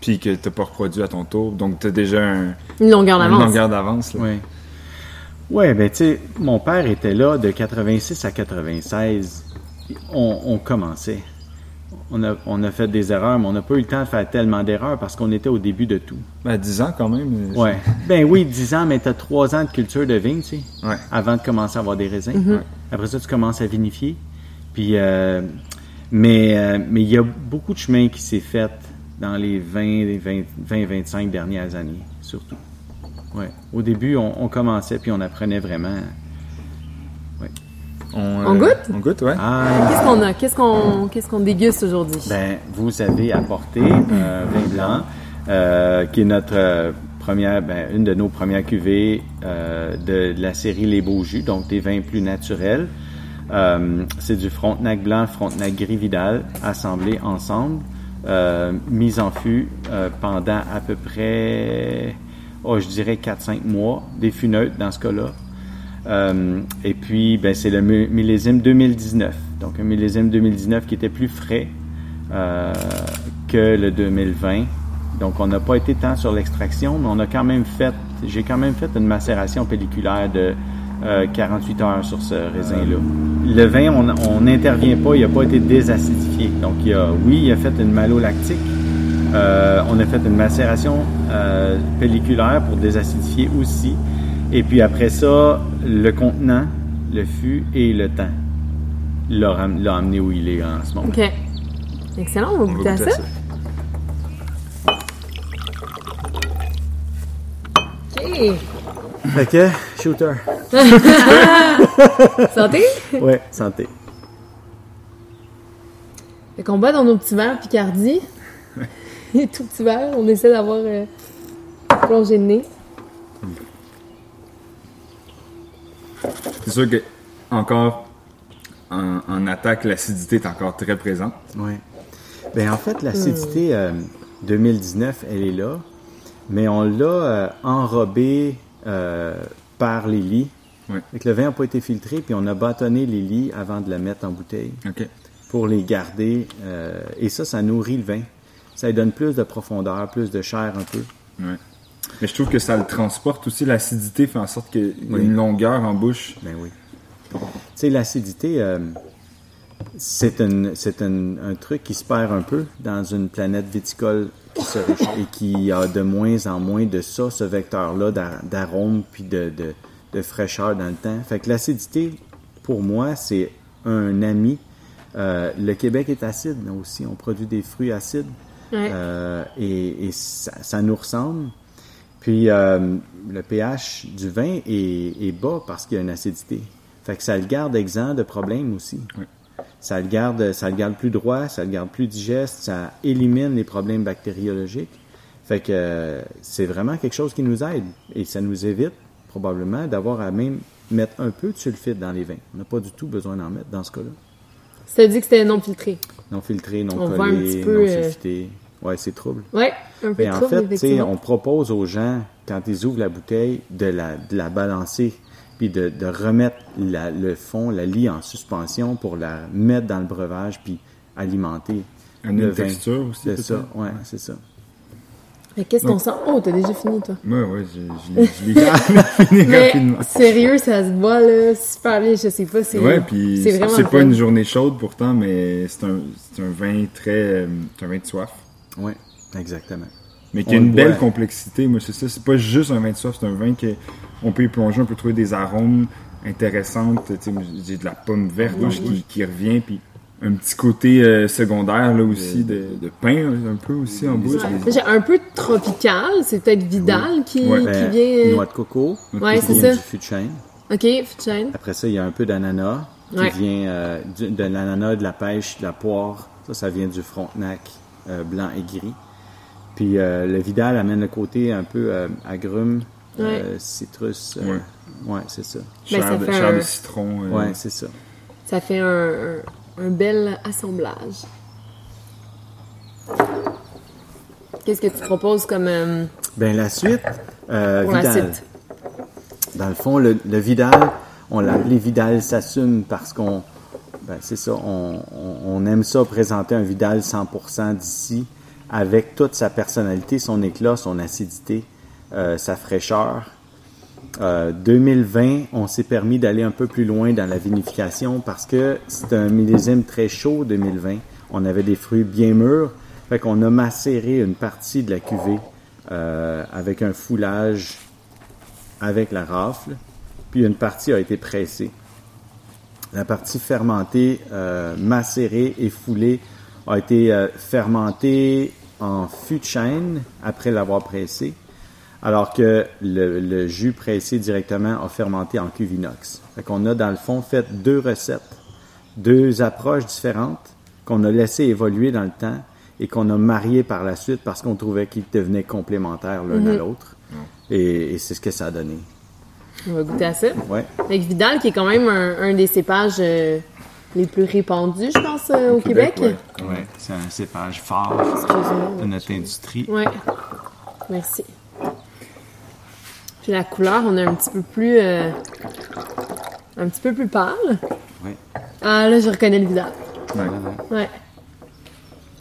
puis que tu pas reproduit à ton tour. Donc, tu as déjà un, Une longueur une d'avance. longueur d'avance. ouais. Ouais, ben tu sais, mon père était là de 86 à 96. On, on commençait. On a, on a fait des erreurs, mais on n'a pas eu le temps de faire tellement d'erreurs parce qu'on était au début de tout. Ben, 10 ans quand même. euh, Ouais. Ben oui, 10 ans, mais tu as 3 ans de culture de vigne, tu sais, Ouais. avant de commencer à avoir des raisins. Mm-hmm. Après ça, tu commences à vinifier. Puis, euh, mais euh, mais il y a beaucoup de chemin qui s'est fait dans les 20, les 20, 20, 25 dernières années, surtout. Ouais. Au début, on, on commençait puis on apprenait vraiment. On, On goûte? On goûte, ouais. Ah, Qu'est-ce qu'on a? Qu'est-ce qu'on, qu'est-ce qu'on déguste aujourd'hui? Ben, vous avez apporté un vin blanc euh, qui est notre euh, première, ben, une de nos premières cuvées euh, de, de la série Les Beaux Jus, donc des vins plus naturels. Euh, c'est du Frontenac blanc, Frontenac gris Vidal, assemblés ensemble, euh, mis en fût euh, pendant à peu près, oh, je dirais 4-5 mois, des fûts neutres dans ce cas-là. Euh, et puis, ben, c'est le mi- millésime 2019. Donc, un millésime 2019 qui était plus frais euh, que le 2020. Donc, on n'a pas été tant sur l'extraction, mais on a quand même fait, j'ai quand même fait une macération pelliculaire de euh, 48 heures sur ce raisin-là. Le vin, on n'intervient pas, il n'a pas été désacidifié. Donc, il a, oui, il a fait une malolactique. Euh, on a fait une macération euh, pelliculaire pour désacidifier aussi. Et puis après ça, le contenant, le fût et le temps l'a amené où il est en ce moment. OK. Excellent, on va On goûter va à goûter ça. à ça. OK. Que, shooter. Santé? Ouais, santé. Fait qu'on bat dans nos petits verres Picardie. Les tout petits verres, on essaie d'avoir euh, plongé le nez. C'est sûr que, encore, en, en attaque, l'acidité est encore très présente. Ouais. Ben en fait, l'acidité euh, 2019, elle est là, mais on l'a euh, enrobée euh, par les lits. Que le vin n'a pas été filtré, puis on a bâtonné les lits avant de le mettre en bouteille OK. pour les garder. euh, et ça, ça nourrit le vin. Ça lui donne plus de profondeur, plus de chair un peu. Ouais. Mais je trouve que ça le transporte aussi. L'acidité fait en sorte qu'il y a Oui. une longueur en bouche. Ben oui. Tu sais, l'acidité, euh, c'est un, c'est un, un truc qui se perd un peu dans une planète viticole qui se et qui a de moins en moins de ça, ce vecteur-là d'a- d'arôme puis de, de, de fraîcheur dans le temps. Fait que l'acidité, pour moi, c'est un ami. Euh, le Québec est acide nous aussi. On produit des fruits acides. Ouais. Euh, et et ça, ça nous ressemble. Puis euh, le pH du vin est, est bas parce qu'il y a une acidité. Fait que ça le garde exempt de problèmes aussi. Oui. Ça le garde, ça le garde plus droit, ça le garde plus digeste, ça élimine les problèmes bactériologiques. Fait que euh, c'est vraiment quelque chose qui nous aide et ça nous évite probablement d'avoir à même mettre un peu de sulfite dans les vins. On n'a pas du tout besoin d'en mettre dans ce cas-là. Ça dit que c'était non filtré. Non filtré, non On voit un collé, petit peu, non euh, Ouais, c'est trouble. Ouais, un peu Mais de en trouble, fait, tu sais, effectivement. on propose aux gens, quand ils ouvrent la bouteille, de la, de la balancer, puis de, de remettre la- le fond, la lie en suspension pour la mettre dans le breuvage, puis alimenter Une, le vin. texture aussi. C'est ça, ouais, c'est ça. Mais qu'est-ce qu'on sent? Oh, t'as déjà fini, toi. Ouais, ouais, je, l'ai- fini Mais rapidement. sérieux, ça se boit là, super bien, je sais pas, c'est Ouais, puis c'est pas une journée chaude pourtant, mais c'est un, c'est un vin très. euh, c'est un vin de soif. Ouais, exactement. Mais qui a une le belle complexité, moi, c'est ça. C'est pas juste un vin de soif, c'est un vin que on peut y plonger, on peut trouver des arômes intéressantes. Tu sais, moi, j'ai de la pomme verte là, qui, qui revient, puis un petit côté euh, secondaire là aussi de, de pain un peu aussi en bouche. Ouais. J'ai un peu tropical, c'est peut-être Vidal qui, Ouais. qui Ben, vient. Noix de coco, Ouais, c'est ça. du fût de chêne. Ok, fût de chêne. Après ça, il y a un peu d'ananas qui Ouais. vient euh, de l'ananas, de la pêche, de la poire. Ça, ça vient du frontenac blanc et gris. Puis euh, le Vidal amène le côté un peu euh, agrume euh, citrus. euh, ouais, c'est ça. Ben, ça de, un- citron. euh, Ouais, c'est ça. Ça fait un, un, un bel assemblage. Qu'est-ce que tu proposes comme euh, Ben la suite, euh, pour la Vidal. suite? Dans le fond, le, le Vidal, on l'a appelé Vidal s'assume parce qu'on, ben c'est ça, on, aime ça présenter un Vidal 100% d'ici avec toute sa personnalité, son éclat, son acidité, euh, sa fraîcheur. Euh, 2020, on s'est permis d'aller un peu plus loin dans la vinification parce que c'est un millésime très chaud 2020. On avait des fruits bien mûrs, fait qu'on a macéré une partie de la cuvée euh, avec un foulage avec la rafle, puis une partie a été pressée. La partie fermentée, euh, macérée et foulée a été euh, fermentée en fût de chêne après l'avoir pressée, alors que le, le jus pressé directement a fermenté en cuve inox. Fait qu'on a dans le fond fait deux recettes, deux approches différentes qu'on a laissé évoluer dans le temps et qu'on a mariées par la suite parce qu'on trouvait qu'ils devenaient complémentaires l'un à l'autre. Et, et c'est ce que ça a donné. On va goûter à ça. Ouais. Avec Vidal, qui est quand même un, un des cépages euh, les plus répandus, je pense, euh, au Québec. ouais. Ouais, c'est un cépage fort de notre industrie. Ouais. Merci. Puis la couleur, on a un petit peu plus. euh, un petit peu plus pâle. Ouais. Ah, là, je reconnais le Vidal. Ouais. Ouais.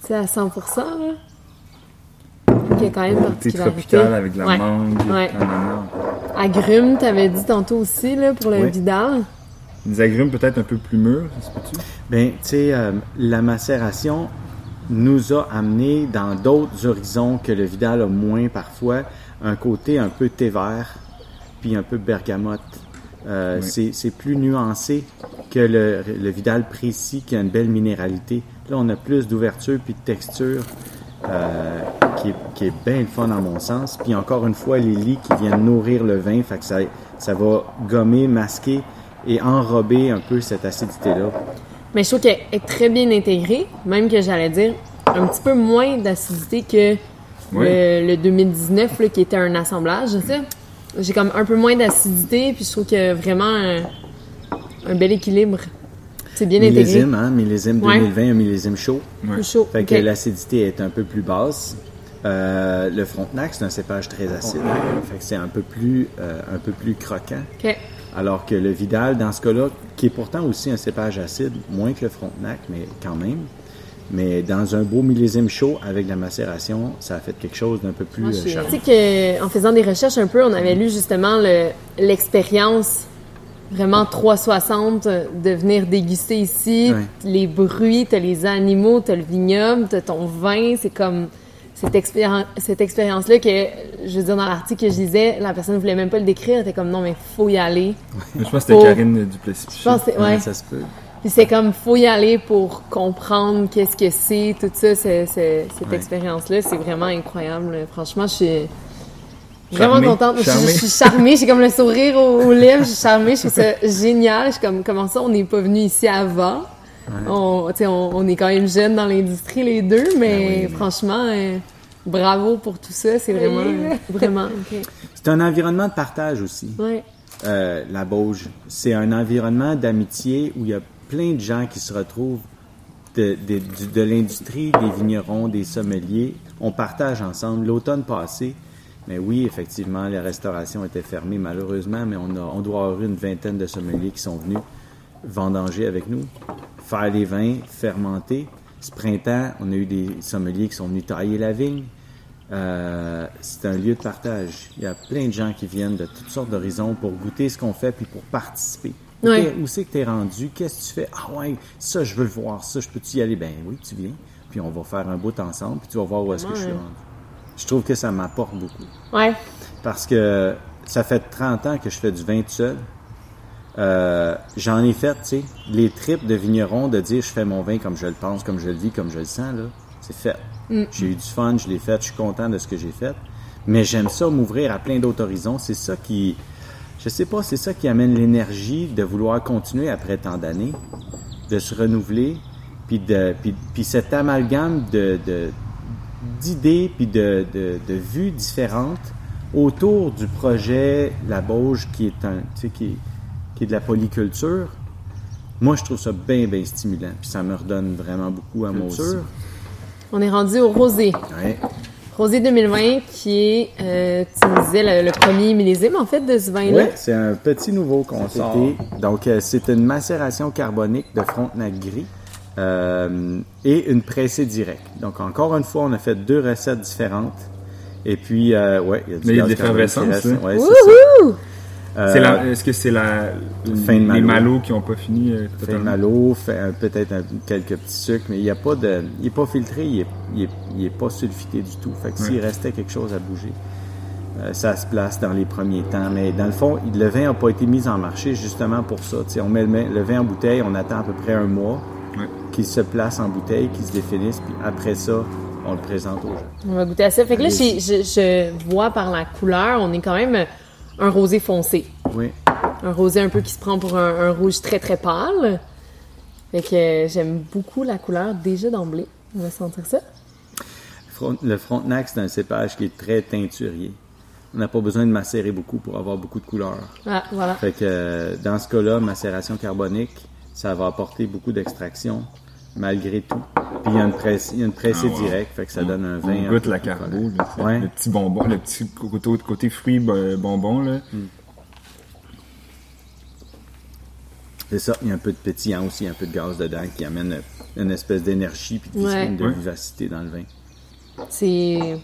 C'est à 100%, là. Il y a quand même particularité. tropical avec de la mangue, Ouais. Agrumes, t'avais dit tantôt aussi, là, pour le Oui. Vidal. Des agrumes peut-être un peu plus mûrs, ça se peut-tu? Ben, tu sais, euh, la macération nous a amené dans d'autres horizons que le Vidal a moins parfois, un côté un peu thé vert, puis un peu bergamote. Euh, Oui. c'est, c'est plus nuancé que le, le Vidal précis qui a une belle minéralité. Là, on a plus d'ouverture puis de texture euh, qui, est, qui est bien le fun dans mon sens. Puis encore une fois, les lits qui viennent nourrir le vin, fait que ça, ça va gommer, masquer et enrober un peu cette acidité-là. Mais je trouve qu'elle est très bien intégrée, même que j'allais dire un petit peu moins d'acidité que Oui. le, le 2019 là, qui était un assemblage, tu sais. J'ai comme un peu moins d'acidité, puis je trouve qu'il y a vraiment un, un bel équilibre. C'est bien intégré. Millésime, hein, millésime Ouais. 2020, un millésime chaud. Ouais. Plus chaud. Fait que l'acidité est un peu plus basse. Euh, le Frontenac, c'est un cépage très acide. Fait que c'est un peu plus, euh, un peu plus croquant. Alors que le Vidal, dans ce cas-là, qui est pourtant aussi un cépage acide, moins que le Frontenac, mais quand même. Mais dans un beau millésime chaud avec la macération, ça a fait quelque chose d'un peu plus Moi, euh, je suis- charmant. Tu sais qu'en faisant des recherches un peu, on avait lu justement le- l'expérience vraiment 360 de venir déguster ici. Les bruits, t'as les animaux, t'as le vignoble, t'as ton vin. C'est comme cette, expéri- cette expérience-là que, je veux dire, dans l'article que je lisais, la personne ne voulait même pas le décrire. Elle était comme, non, mais faut y aller. Je pense que c'était Karine Duplessis. Je pense que c'est- ouais. Ouais, ça se peut. Puis c'est comme, faut y aller pour comprendre qu'est-ce que c'est, tout ça, c'est- c'est- cette Ouais. expérience-là. C'est vraiment incroyable. Franchement, je suis vraiment Charmée, contente. Je, charmée. je suis charmée. J'ai comme le sourire aux, aux lèvres. Je suis charmée. Je trouve ça génial. Je suis comme, comment ça, on n'est pas venu ici avant? On, on, on est quand même jeunes dans l'industrie, les deux, mais Ben oui. franchement, euh, bravo pour tout ça. C'est vraiment, vraiment. C'est un environnement de partage aussi. Ouais. euh, la Bauge. C'est un environnement d'amitié où il y a plein de gens qui se retrouvent de, de, de l'industrie, des vignerons, des sommeliers. On partage ensemble. L'automne passé, mais oui, effectivement, la restauration était fermée malheureusement, mais on, a, on doit avoir une vingtaine de sommeliers qui sont venus vendanger avec nous, faire les vins, fermenter. Ce printemps, on a eu des sommeliers qui sont venus tailler la vigne. Euh, c'est un lieu de partage. Il y a plein de gens qui viennent de toutes sortes d'horizons pour goûter ce qu'on fait puis pour participer. Où c'est que tu es rendu? Qu'est-ce que tu fais? Ah ouais, ça, je veux le voir. Ça, je peux-tu y aller? Ben oui, tu viens. Puis on va faire un bout ensemble puis tu vas voir où est-ce que je suis rendu. Je trouve que ça m'apporte beaucoup. Ouais. Parce que ça fait 30 ans que je fais du vin tout seul. Euh, J'en ai fait, tu sais, les tripes de vigneron de dire je fais mon vin comme je le pense, comme je le vis, comme je le sens, là, c'est fait. J'ai eu du fun, je l'ai fait, je suis content de ce que j'ai fait. Mais j'aime ça m'ouvrir à plein d'autres horizons. C'est ça qui, je sais pas, c'est ça qui amène l'énergie de vouloir continuer après tant d'années, de se renouveler, puis de, puis, puis cet amalgame de, de- d'idées puis de, de, de vues différentes autour du projet La Bauge, qui est, un, tu sais, qui, est- qui est de la polyculture, moi, je trouve ça bien, bien stimulant. Puis ça me redonne vraiment beaucoup à moi aussi. On est rendu au rosé. Ouais. Rosé 2020 qui est, euh, tu me disais, le, le premier millésime en fait de ce vin-là. Oui, c'est un petit nouveau qu'on sort. Donc, euh, c'est une macération carbonique de Frontenac gris euh, et une pressée directe. Donc, encore une fois, on a fait deux recettes différentes. Et puis, euh, ouais, il y a du Mais il y a de reste. là. Ouais, c'est ça. Euh, Est-ce que c'est la Fin de les malo. malos qui n'ont pas fini euh, fait totalement? malo, peut-être quelques petits sucres, mais il n'y a pas de, il est pas filtré, il est, il est, il est pas sulfité du tout. Fait que s'il Ouais. restait quelque chose à bouger, euh, ça se place dans les premiers temps. Mais dans le fond, le vin n'a pas été mis en marché justement pour ça. Tu sais, on met le vin en bouteille, on attend à peu près un mois Ouais. qu'il se place en bouteille, qu'il se définisse, puis après ça, on le présente aux gens. On va goûter à ça. Fait que là, je, je vois par la couleur, on est quand même un rosé foncé. Oui. Un rosé un peu qui se prend pour un, un rouge très très pâle. Fait que euh, j'aime beaucoup la couleur déjà d'emblée. On va sentir ça. Front- le Frontenac, c'est un cépage qui est très teinturier. On n'a pas besoin de macérer beaucoup pour avoir beaucoup de couleurs. Ah, voilà. Fait que euh, dans ce cas-là, macération carbonique, ça va apporter beaucoup d'extraction malgré tout. Puis il y a une, presse- il y a une pressée Ah, wow. directe, fait que ça donne un vin. On un goûte la carbo, Ouais. le petit bonbon, le petit côté, côté fruits bo- bonbons. Là. C'est ça, il y a un peu de pétillant aussi, un peu de gaz dedans qui amène une espèce d'énergie puis de, Ouais. de vivacité dans le vin. C'est.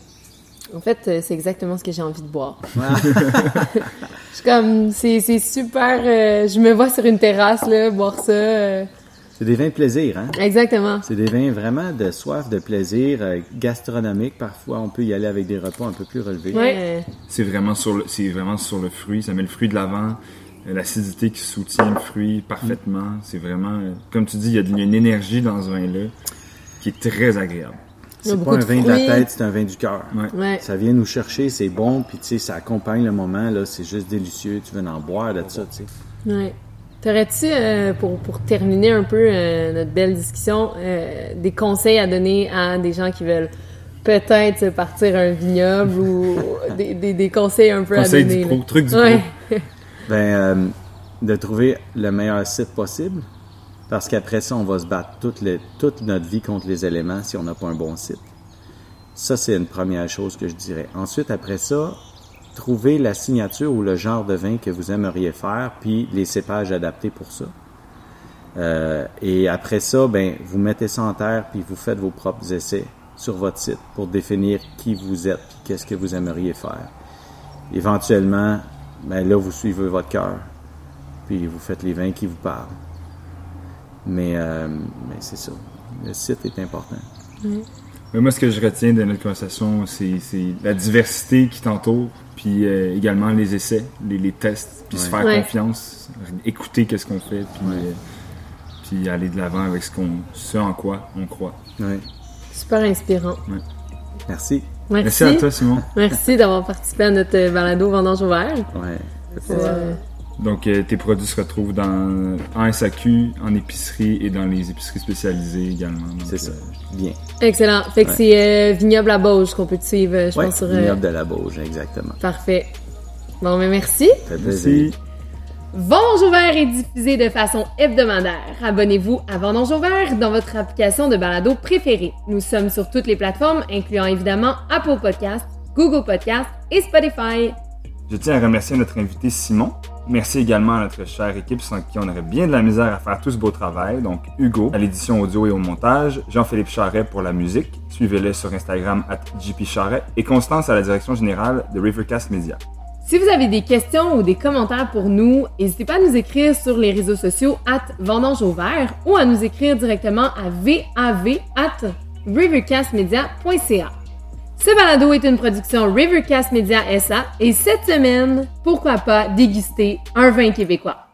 En fait, euh, c'est exactement ce que j'ai envie de boire. je suis comme. C'est super. euh, je me vois sur une terrasse, là, boire ça. euh, C'est des vins de plaisir, hein? Exactement. C'est des vins vraiment de soif, de plaisir, euh, gastronomique. Parfois, on peut y aller avec des repas un peu plus relevés. Ouais. C'est vraiment sur le, c'est vraiment sur le fruit. Ça met le fruit de l'avant, l'acidité qui soutient le fruit parfaitement. C'est vraiment, comme tu dis, il y, a de- il y a une énergie dans ce vin-là qui est très agréable. C'est pas un vin de la tête, c'est un vin du cœur. Ouais. Ouais. Ça vient nous chercher, c'est bon, puis tu sais, ça accompagne le moment, là, c'est juste délicieux. Tu veux en boire de ça, tu sais. Ouais. T'aurais-tu, euh, pour, pour terminer un peu euh, notre belle discussion, euh, des conseils à donner à des gens qui veulent peut-être partir un vignoble ou des, des, des conseils un peu à donner? du pro, là? truc du Ouais. Ben, euh, de trouver le meilleur site possible, parce qu'après ça, on va se battre toute, notre vie contre les éléments si on n'a pas un bon site. Ça, c'est une première chose que je dirais. Ensuite, après ça, trouver la signature ou le genre de vin que vous aimeriez faire, puis les cépages adaptés pour ça. Euh, et après ça, ben, vous mettez ça en terre, puis vous faites vos propres essais sur votre site pour définir qui vous êtes, puis qu'est-ce que vous aimeriez faire. Éventuellement, ben là, vous suivez votre cœur, puis vous faites les vins qui vous parlent. Mais, euh, mais c'est ça. Le site est important. Mais moi, ce que je retiens de notre conversation, c'est la diversité qui t'entoure, puis euh, également les essais, les, les tests, puis se faire Ouais. confiance, écouter qu'est-ce qu'on fait, puis, euh, puis aller de l'avant avec ce, qu'on, ce en quoi on croit. Super inspirant. Merci. Merci. Merci à toi, Simon. Merci d'avoir participé à notre balado Vendange ouvert. Ouais. Donc, euh, tes produits se retrouvent dans, en SAQ, en épicerie et dans les épiceries spécialisées également. C'est ça. euh, Bien. excellent. Fait que Ouais. c'est euh, Vignoble à Bauge qu'on peut te suivre, je pense, sur... euh, vignoble de la Bauge, exactement. Parfait. Bon, mais merci. Ça fait plaisir. Vendange ouvert est diffusé de façon hebdomadaire. Abonnez-vous à Vendange ouvert dans votre application de balado préférée. Nous sommes sur toutes les plateformes, incluant évidemment Apple Podcasts, Google Podcasts et Spotify. Je tiens à remercier notre invité Simon. Merci également à notre chère équipe sans qui on aurait bien de la misère à faire tout ce beau travail. Donc Hugo à l'édition audio et au montage, Jean-Philippe Charret pour la musique. Suivez-le sur Instagram at Charret et Constance à la direction générale de Rivercast Media. Si vous avez des questions ou des commentaires pour nous, n'hésitez pas à nous écrire sur les réseaux sociaux at Vendange au ou à nous écrire directement à vav at rivercastmedia.ca. Ce balado est une production Rivercast Media SA et cette semaine, pourquoi pas déguster un vin québécois.